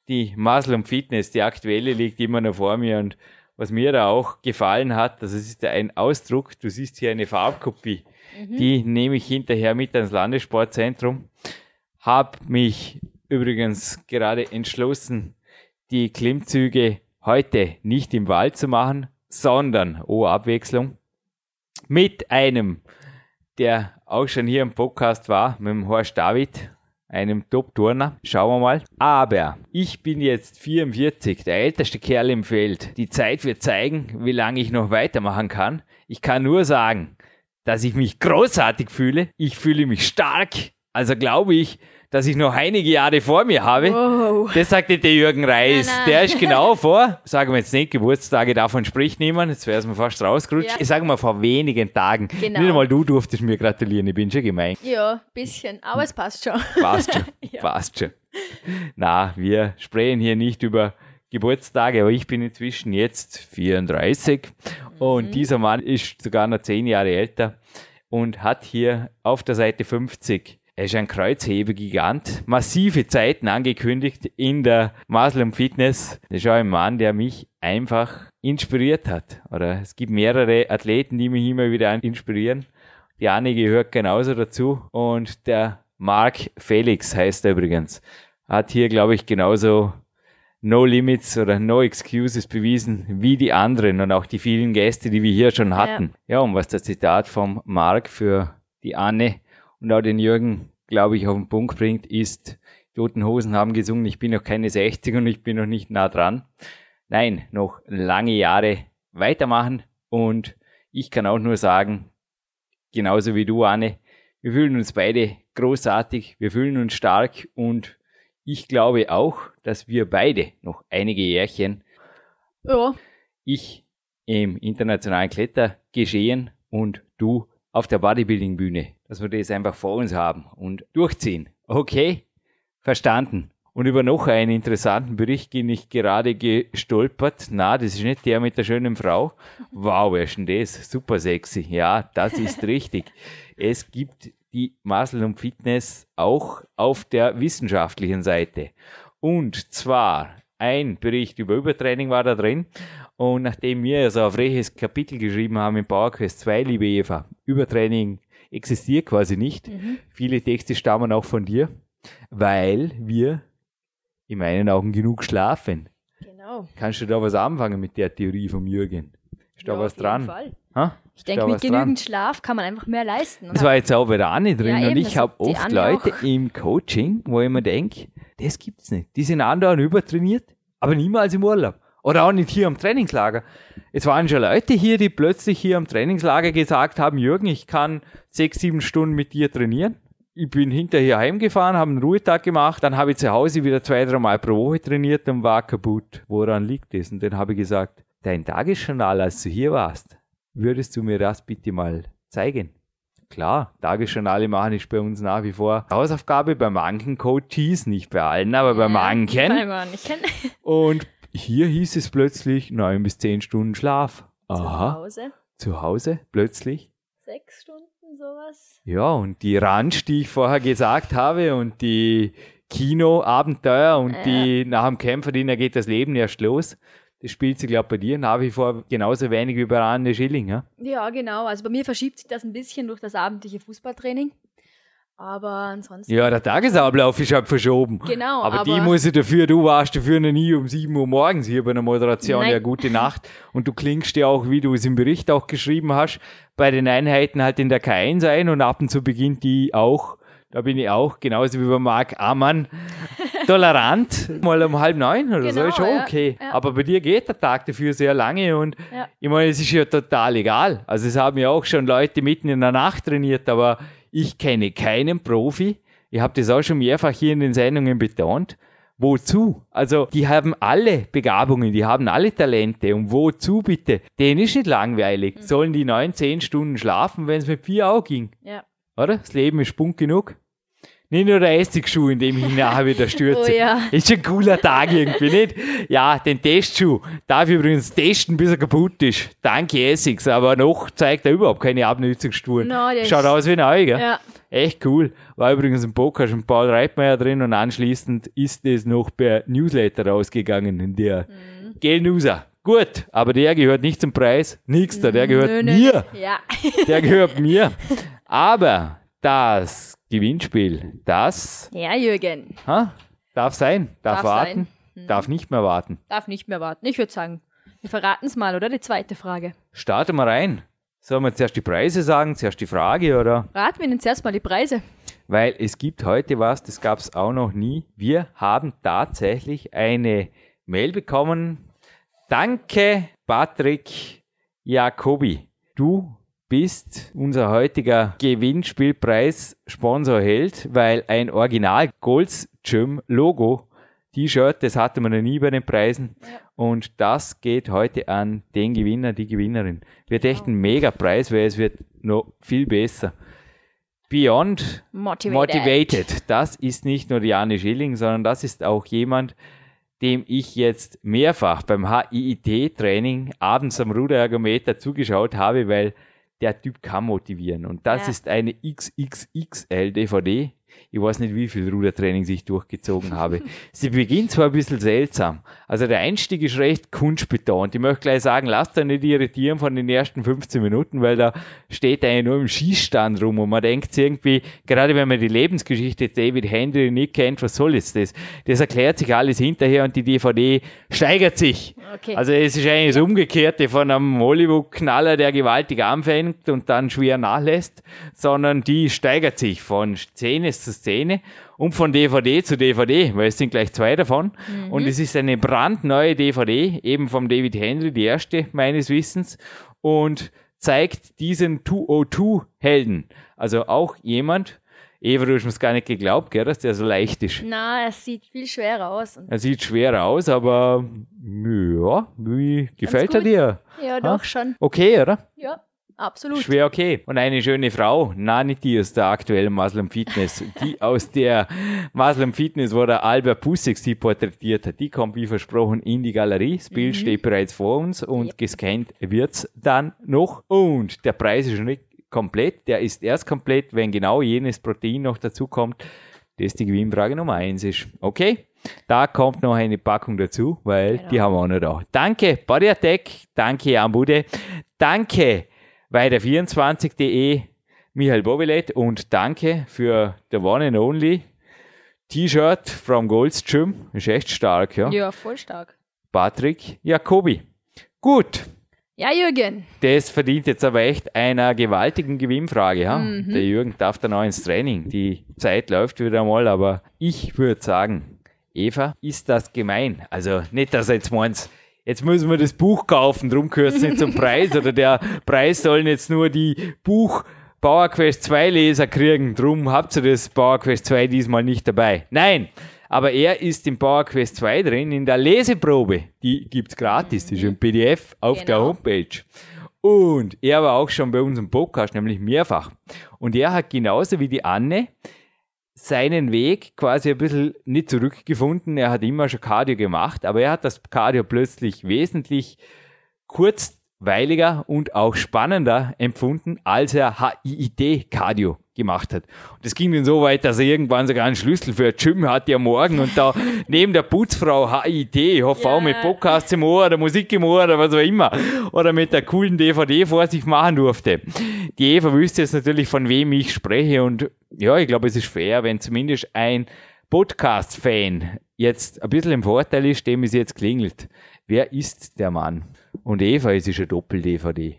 [SPEAKER 2] die Muscle und Fitness, die aktuelle liegt immer noch vor mir und was mir da auch gefallen hat, das ist ein Ausdruck, du siehst hier eine Farbkopie Mhm. Die nehme ich hinterher mit ans Landessportzentrum. Habe mich übrigens gerade entschlossen, die Klimmzüge heute nicht im Wald zu machen, sondern, oh Abwechslung, mit einem, der auch schon hier im Podcast war, mit dem Horst David, einem Top-Turner. Schauen wir mal. Aber ich bin jetzt 44, der älteste Kerl im Feld. Die Zeit wird zeigen, wie lange ich noch weitermachen kann. Ich kann nur sagen, dass ich mich großartig fühle. Ich fühle mich stark. Also glaube ich, dass ich noch einige Jahre vor mir habe. Wow. Das sagte der Jürgen Reis. Nein, nein. Der ist (laughs) genau vor, sagen wir jetzt nicht, Geburtstage, davon spricht niemand, jetzt wäre es mir fast rausgerutscht. Ja. Ich sage mal vor wenigen Tagen. Genau. Nicht einmal du durftest mir gratulieren, ich bin schon gemein.
[SPEAKER 3] Ja, ein bisschen, aber es passt schon. (laughs)
[SPEAKER 2] Passt schon, (laughs) ja. passt schon. Na, wir sprechen hier nicht über Geburtstage, aber ich bin inzwischen jetzt 34 mhm. und dieser Mann ist sogar noch zehn Jahre älter und hat hier auf der Seite 50 er ist ein Kreuzhebegigant. Massive Zeiten angekündigt in der Muslim Fitness. Das ist auch ein Mann, der mich einfach inspiriert hat. Oder es gibt mehrere Athleten, die mich immer wieder inspirieren. Die Anne gehört genauso dazu. Und der Mark Felix heißt er übrigens. Hat hier, glaube ich, genauso No Limits oder No Excuses bewiesen wie die anderen und auch die vielen Gäste, die wir hier schon hatten. Ja, ja und was das Zitat vom Mark für die Anne und auch den Jürgen, glaube ich, auf den Punkt bringt, ist, Toten Hosen haben gesungen, ich bin noch keine 60 und ich bin noch nicht nah dran. Nein, noch lange Jahre weitermachen und ich kann auch nur sagen, genauso wie du, Anne, wir fühlen uns beide großartig, wir fühlen uns stark und ich glaube auch, dass wir beide noch einige Jährchen, ja. ich im internationalen Klettergeschehen und du auf der Bodybuilding-Bühne, dass wir das einfach vor uns haben und durchziehen. Okay? Verstanden. Und über noch einen interessanten Bericht bin ich gerade gestolpert. Na, das ist nicht der mit der schönen Frau. Wow, wer ist denn das? Super sexy. Ja, das ist (laughs) richtig. Es gibt die Muscle und Fitness auch auf der wissenschaftlichen Seite. Und zwar ein Bericht über Übertraining war da drin und nachdem wir so ein freches Kapitel geschrieben haben im PowerQuest 2, liebe Eva, Übertraining existiert quasi nicht. Mhm. Viele Texte stammen auch von dir, weil wir in meinen Augen genug schlafen. Genau. Kannst du da was anfangen mit der Theorie vom Jürgen? Ist da ja, was dran?
[SPEAKER 3] Ich denke, mit genügend dran? Schlaf kann man einfach mehr leisten.
[SPEAKER 2] Das war jetzt auch bei der Anne drin ja, und ich habe oft Leute auch. im Coaching, wo ich mir denke, das gibt's nicht. Die sind andauernd übertrainiert, aber niemals im Urlaub. Oder auch nicht hier am Trainingslager. Es waren schon Leute hier, die plötzlich hier am Trainingslager gesagt haben, Jürgen, ich kann sechs, sieben Stunden mit dir trainieren. Ich bin hinterher heimgefahren, habe einen Ruhetag gemacht, dann habe ich zu Hause wieder zwei, drei Mal pro Woche trainiert und war kaputt. Woran liegt das? Und dann habe ich gesagt, dein Tagesjournal, als du hier warst, würdest du mir das bitte mal zeigen? Klar, Tagesjournale machen ist bei uns nach wie vor Hausaufgabe bei manchen Coaches, nicht bei allen, aber bei manchen. Bei manchen. (laughs) Und hier hieß es plötzlich neun bis zehn Stunden Schlaf. Aha. Zu Hause. Zu Hause, plötzlich.
[SPEAKER 3] Sechs Stunden, sowas.
[SPEAKER 2] Ja, und die Ranch, die ich vorher gesagt habe, und die Kinoabenteuer und ja. die nach dem Kämpferdiener geht das Leben erst los. Das spielt sich, glaube ich, bei dir nach wie vor genauso wenig wie bei Anne Schilling, ja?
[SPEAKER 3] Ja, genau. Also bei mir verschiebt sich das ein bisschen durch das abendliche Fußballtraining. Aber ansonsten.
[SPEAKER 2] Ja, der Tagesablauf ist halt verschoben.
[SPEAKER 3] Genau.
[SPEAKER 2] Aber, aber die muss ich dafür, du warst dafür noch nie um 7 Uhr morgens hier bei einer Moderation. Nein. Ja, gute Nacht. Und du klingst ja auch, wie du es im Bericht auch geschrieben hast, bei den Einheiten halt in der K1 ein und ab und zu beginnt die auch, da bin ich auch, genauso wie bei Marc Amann, tolerant, (laughs) mal um halb neun oder genau, so, ist schon ja, okay. Ja. Aber bei dir geht der Tag dafür sehr lange und ja. ich meine, es ist ja total egal. Also es haben ja auch schon Leute mitten in der Nacht trainiert, aber ich kenne keinen Profi, ich habe das auch schon mehrfach hier in den Sendungen betont, Wozu? Also, die haben alle Begabungen, die haben alle Talente. Und wozu bitte? Denen ist nicht langweilig. Mhm. Sollen die neun, zehn Stunden schlafen, wenn es mit vier auch ging? Ja. Oder? Das Leben ist bunt genug. Nicht nur der Essigschuh, in dem ich nachher wieder stürze. (laughs) oh ja. Ist schon ein cooler Tag irgendwie, nicht? Ja, den Testschuh darf ich übrigens testen, bis er kaputt ist. Danke Essigs, aber noch zeigt er überhaupt keine Abnutzungsspuren. No, Schaut aus wie neu, gell? Ja. Echt cool. War übrigens im Poker schon Paul Reitmeier drin und anschließend ist es noch per Newsletter rausgegangen in der mhm. Gelnuser. Gut, aber der gehört nicht zum Preis. Nix da, der gehört nö, nö. mir. Ja. Der gehört mir. (laughs) Aber das Gewinnspiel, das.
[SPEAKER 3] Ja, Jürgen.
[SPEAKER 2] Ha, darf sein, darf, darf warten, sein. Hm. darf nicht mehr warten.
[SPEAKER 3] Darf nicht mehr warten. Ich würde sagen, wir verraten es mal, oder? Die zweite Frage.
[SPEAKER 2] Starten wir rein. Sollen wir zuerst die Preise sagen, zuerst die Frage, oder?
[SPEAKER 3] Raten wir Ihnen zuerst mal die Preise.
[SPEAKER 2] Weil es gibt heute was, das gab es auch noch nie. Wir haben tatsächlich eine Mail bekommen. Danke, Patrick Jacobi. Du bist unser heutiger Gewinnspielpreis-Sponsor hält, weil ein Original Golds Gym Logo T-Shirt, das hatte man noch nie bei den Preisen. Ja. Und das geht heute an den Gewinner, die Gewinnerin. Wird echt ein mega Preis, weil es wird noch viel besser. Beyond Motivated. Motivated. Das ist nicht nur Diane Schilling, sondern das ist auch jemand, dem ich jetzt mehrfach beim HIIT-Training abends am Ruderergometer zugeschaut habe, weil der Typ kann motivieren. Und das ja. ist eine XXXL-DVD. Ich weiß nicht, wie viel Rudertraining ich durchgezogen habe. Sie beginnt zwar ein bisschen seltsam. Also der Einstieg ist recht kunstbetont. Ich möchte gleich sagen, lasst euch nicht irritieren von den ersten 15 Minuten, weil da steht einer nur im Schießstand rum und man denkt irgendwie, gerade wenn man die Lebensgeschichte David Henry nicht kennt, was soll jetzt das? Das erklärt sich alles hinterher und die DVD steigert sich. Okay. Also es ist eigentlich das Umgekehrte von einem Hollywood-Knaller, der gewaltig anfängt und dann schwer nachlässt, sondern die steigert sich von Szene zu Szene und von DVD zu DVD, weil es sind gleich zwei davon. Mhm. Und es ist eine brandneue DVD, eben vom David Henry, die erste meines Wissens, und zeigt diesen 202-Helden. Also auch jemand, Eva, du hast mir gar nicht geglaubt, gell, dass der so leicht ist.
[SPEAKER 3] Na, er sieht viel schwerer aus.
[SPEAKER 2] Er sieht schwerer aus, aber ja, wie gefällt er dir?
[SPEAKER 3] Ja, ha? doch schon.
[SPEAKER 2] Okay, oder?
[SPEAKER 3] Ja. Absolut.
[SPEAKER 2] Schwer okay. Und eine schöne Frau, na nicht die (laughs) aus der aktuellen Muslim Fitness, die aus der Muslim Fitness, wo der Albert Pussig sie porträtiert hat, die kommt wie versprochen in die Galerie. Das Bild mhm. steht bereits vor uns und yep. gescannt wird's dann noch. Und der Preis ist schon nicht komplett, der ist erst komplett, wenn genau jenes Protein noch dazu kommt, das die Gewinnfrage Nummer eins ist. Okay? Da kommt noch eine Packung dazu, weil genau. die haben wir auch noch da. Danke, Body Attack. Danke, Jan Bude. Danke, weiter24.de, Michael Bobilet und danke für the one and only T-Shirt from Gold's Gym. Ist echt stark, ja?
[SPEAKER 3] Ja, voll stark.
[SPEAKER 2] Patrick Jacobi. Gut.
[SPEAKER 3] Ja, Jürgen.
[SPEAKER 2] Das verdient jetzt aber echt einer gewaltigen Gewinnfrage. Ja? Mhm. Der Jürgen darf dann auch ins Training. Die Zeit läuft wieder mal, aber ich würde sagen, Eva, ist das gemein? Also nicht, dass er jetzt meint, jetzt müssen wir das Buch kaufen, drum gehört es nicht zum Preis oder der Preis sollen jetzt nur die Buch Power Quest 2 Leser kriegen, drum habt ihr das Power Quest 2 diesmal nicht dabei. Nein, aber er ist im Power Quest 2 drin in der Leseprobe. Die gibt's gratis, die ist im PDF auf genau. der Homepage. Und er war auch schon bei unserem Podcast, nämlich mehrfach. Und er hat genauso wie die Anne seinen Weg quasi ein bisschen nicht zurückgefunden. Er hat immer schon Cardio gemacht, aber er hat das Cardio plötzlich wesentlich kurzweiliger und auch spannender empfunden, als er HIIT-Cardio gemacht hat. Und das ging dann so weit, dass er irgendwann sogar einen Schlüssel für ein Gym hatte am Morgen und da (laughs) neben der Putzfrau HIT, ich hoffe yeah. auch mit Podcasts im Ohr oder Musik im Ohr oder was auch immer, oder mit der coolen DVD vor sich machen durfte. Die Eva wüsste jetzt natürlich, von wem ich spreche und ja, ich glaube, es ist fair, wenn zumindest ein Podcast-Fan jetzt ein bisschen im Vorteil ist, dem es jetzt klingelt. Wer ist der Mann? Und Eva, es ist eine Doppel-DVD.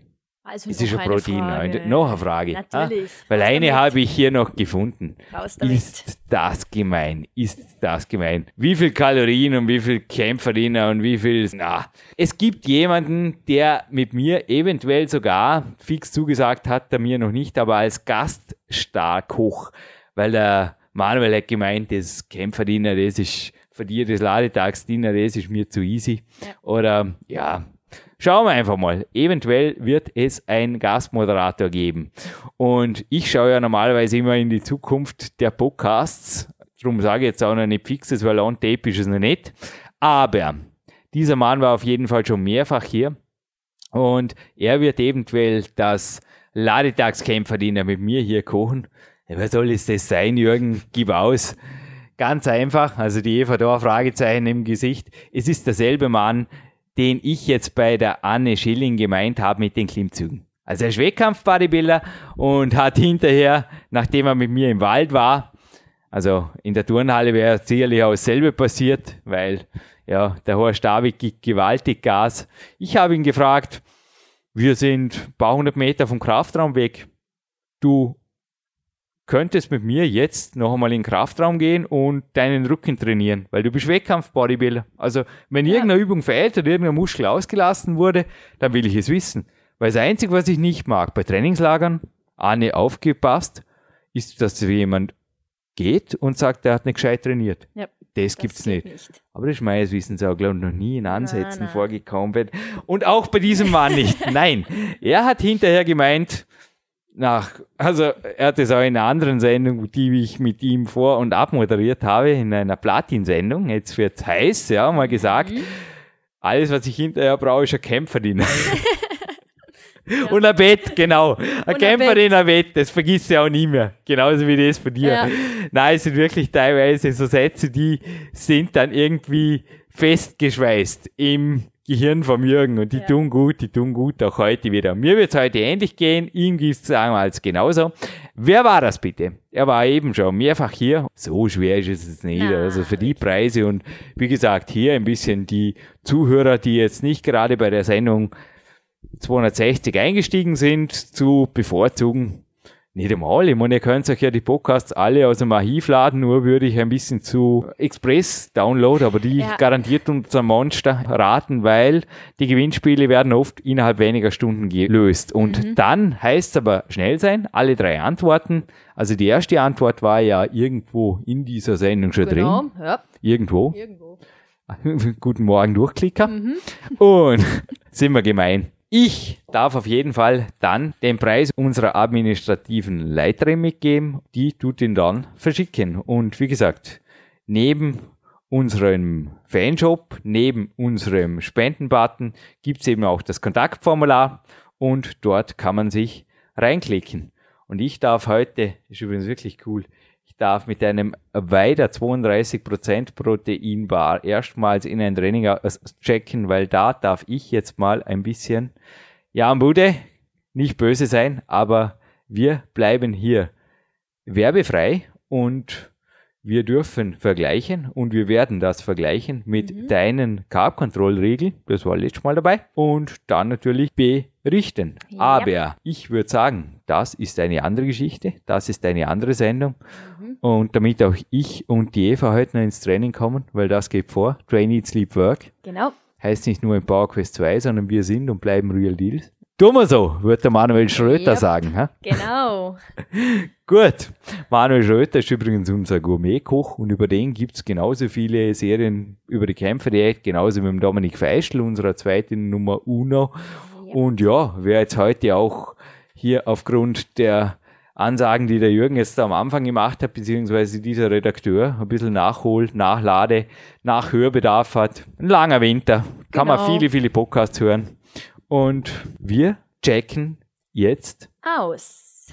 [SPEAKER 2] Also es ist ein Protein. Frage. Noch eine Frage. Natürlich. Ah, weil eine habe ich hier noch gefunden. Ist das gemein? Ist das gemein? Wie viel Kalorien und wie viel Kämpferinnen und wie viel. Na. Es gibt jemanden, der mit mir eventuell sogar fix zugesagt hat, der mir noch nicht, aber als Gaststarkoch. Weil der Manuel hat gemeint, das Kämpferdiener, das ist für dir das Ladetagsdiener, das ist mir zu easy. Ja. Oder ja, Schauen wir einfach mal. Eventuell wird es einen Gastmoderator geben. Und ich schaue ja normalerweise immer in die Zukunft der Podcasts. Darum sage ich jetzt auch noch nicht fixes, weil on tape ist es noch nicht. Aber dieser Mann war auf jeden Fall schon mehrfach hier. Und er wird eventuell das Ladetagskämpferdiener mit mir hier kochen. Was soll es das sein, Jürgen? Gib aus. Ganz einfach, also die Eva da Fragezeichen im Gesicht. Es ist derselbe Mann, den ich jetzt bei der Anne Schilling gemeint habe mit den Klimmzügen. Also er ist Wettkampf-Bodybuilder und hat hinterher, nachdem er mit mir im Wald war, also in der Turnhalle wäre sicherlich auch dasselbe passiert, weil ja, der Horst David gibt gewaltig Gas. Ich habe ihn gefragt, wir sind ein paar hundert Meter vom Kraftraum weg. Du könntest mit mir jetzt noch einmal in den Kraftraum gehen und deinen Rücken trainieren, weil du bist Wettkampf-Bodybuilder. Also, wenn ja. irgendeine Übung fehlt oder irgendein Muskel ausgelassen wurde, dann will ich es wissen. Weil das Einzige, was ich nicht mag bei Trainingslagern, Anne aufgepasst, ist, dass jemand geht und sagt, er hat nicht gescheit trainiert. Ja. Das, das gibt's nicht. nicht. Aber das ist meines Wissens auch, glaube ich, noch nie in Ansätzen nein, nein. vorgekommen. Und auch bei diesem Mann nicht. (laughs) nein. Er hat hinterher gemeint, nach, also er hat es auch in einer anderen Sendung, die ich mit ihm vor- und abmoderiert habe, in einer Platin-Sendung, jetzt wird's heiß, ja, mal gesagt, mhm. alles, was ich hinterher brauche, ist ein Kämpferin. Ja. (laughs) Und ein Bett, genau. Ein Kämpferin, ein Bett, das vergisst du auch nie mehr. Genauso wie das von dir. Ja. Nein, es sind wirklich teilweise so Sätze, die sind dann irgendwie festgeschweißt im Gehirn vom Jürgen und die ja. tun gut, die tun gut, auch heute wieder. Mir wird es heute ähnlich gehen, ihm gibt es damals genauso. Wer war das bitte? Er war eben schon mehrfach hier. So schwer ist es nicht. Na, also für die Preise und wie gesagt, hier ein bisschen die Zuhörer, die jetzt nicht gerade bei der Sendung 260 eingestiegen sind, zu bevorzugen. Nicht einmal. Ich meine, ihr könnt euch ja die Podcasts alle aus dem Archiv laden, nur würde ich ein bisschen zu Express-Download, aber die ja. garantiert unser Monster raten, weil die Gewinnspiele werden oft innerhalb weniger Stunden gelöst. Und mhm. dann heißt es aber schnell sein, alle drei Antworten. Also die erste Antwort war ja irgendwo in dieser Sendung schon genau, drin. Ja. Irgendwo. Irgendwo. (laughs) Guten Morgen, Durchklicker. Mhm. Und (laughs) sind wir gemein. Ich darf auf jeden Fall dann den Preis unserer administrativen Leiterin mitgeben. Die tut ihn dann verschicken. Und wie gesagt, neben unserem Fanshop, neben unserem Spendenbutton gibt es eben auch das Kontaktformular und dort kann man sich reinklicken. Und ich darf heute, ist übrigens wirklich cool, darf mit einem weiter 32% Proteinbar erstmals in ein Training checken, weil da darf ich jetzt mal ein bisschen, ja, am Bude, nicht böse sein, aber wir bleiben hier werbefrei und wir dürfen vergleichen und wir werden das vergleichen mit mhm. deinen Carb-Control-Regeln, das war letztes Mal dabei, und dann natürlich berichten. Ja. Aber ich würde sagen, das ist eine andere Geschichte, das ist eine andere Sendung. Mhm. Und damit auch ich und die Eva heute noch ins Training kommen, weil das geht vor, Train, Eat, Sleep, Work.
[SPEAKER 3] Genau.
[SPEAKER 2] Heißt nicht nur im PowerQuest 2, sondern wir sind und bleiben Real Deals. Tun wir so, würde der Manuel Schröter yep. sagen. Ha?
[SPEAKER 3] Genau. (laughs)
[SPEAKER 2] Gut. Manuel Schröter ist übrigens unser Gourmetkoch und über den gibt es genauso viele Serien über die Kämpferdiät, genauso wie mit Dominik Feischl, unserer zweiten Nummer Uno. Yep. Und ja, wer jetzt heute auch hier aufgrund der Ansagen, die der Jürgen jetzt am Anfang gemacht hat, beziehungsweise dieser Redakteur ein bisschen nachholt, nachlade, Nachhörbedarf hat. Ein langer Winter. Kann genau. man viele, viele Podcasts hören. Und wir checken jetzt
[SPEAKER 3] aus.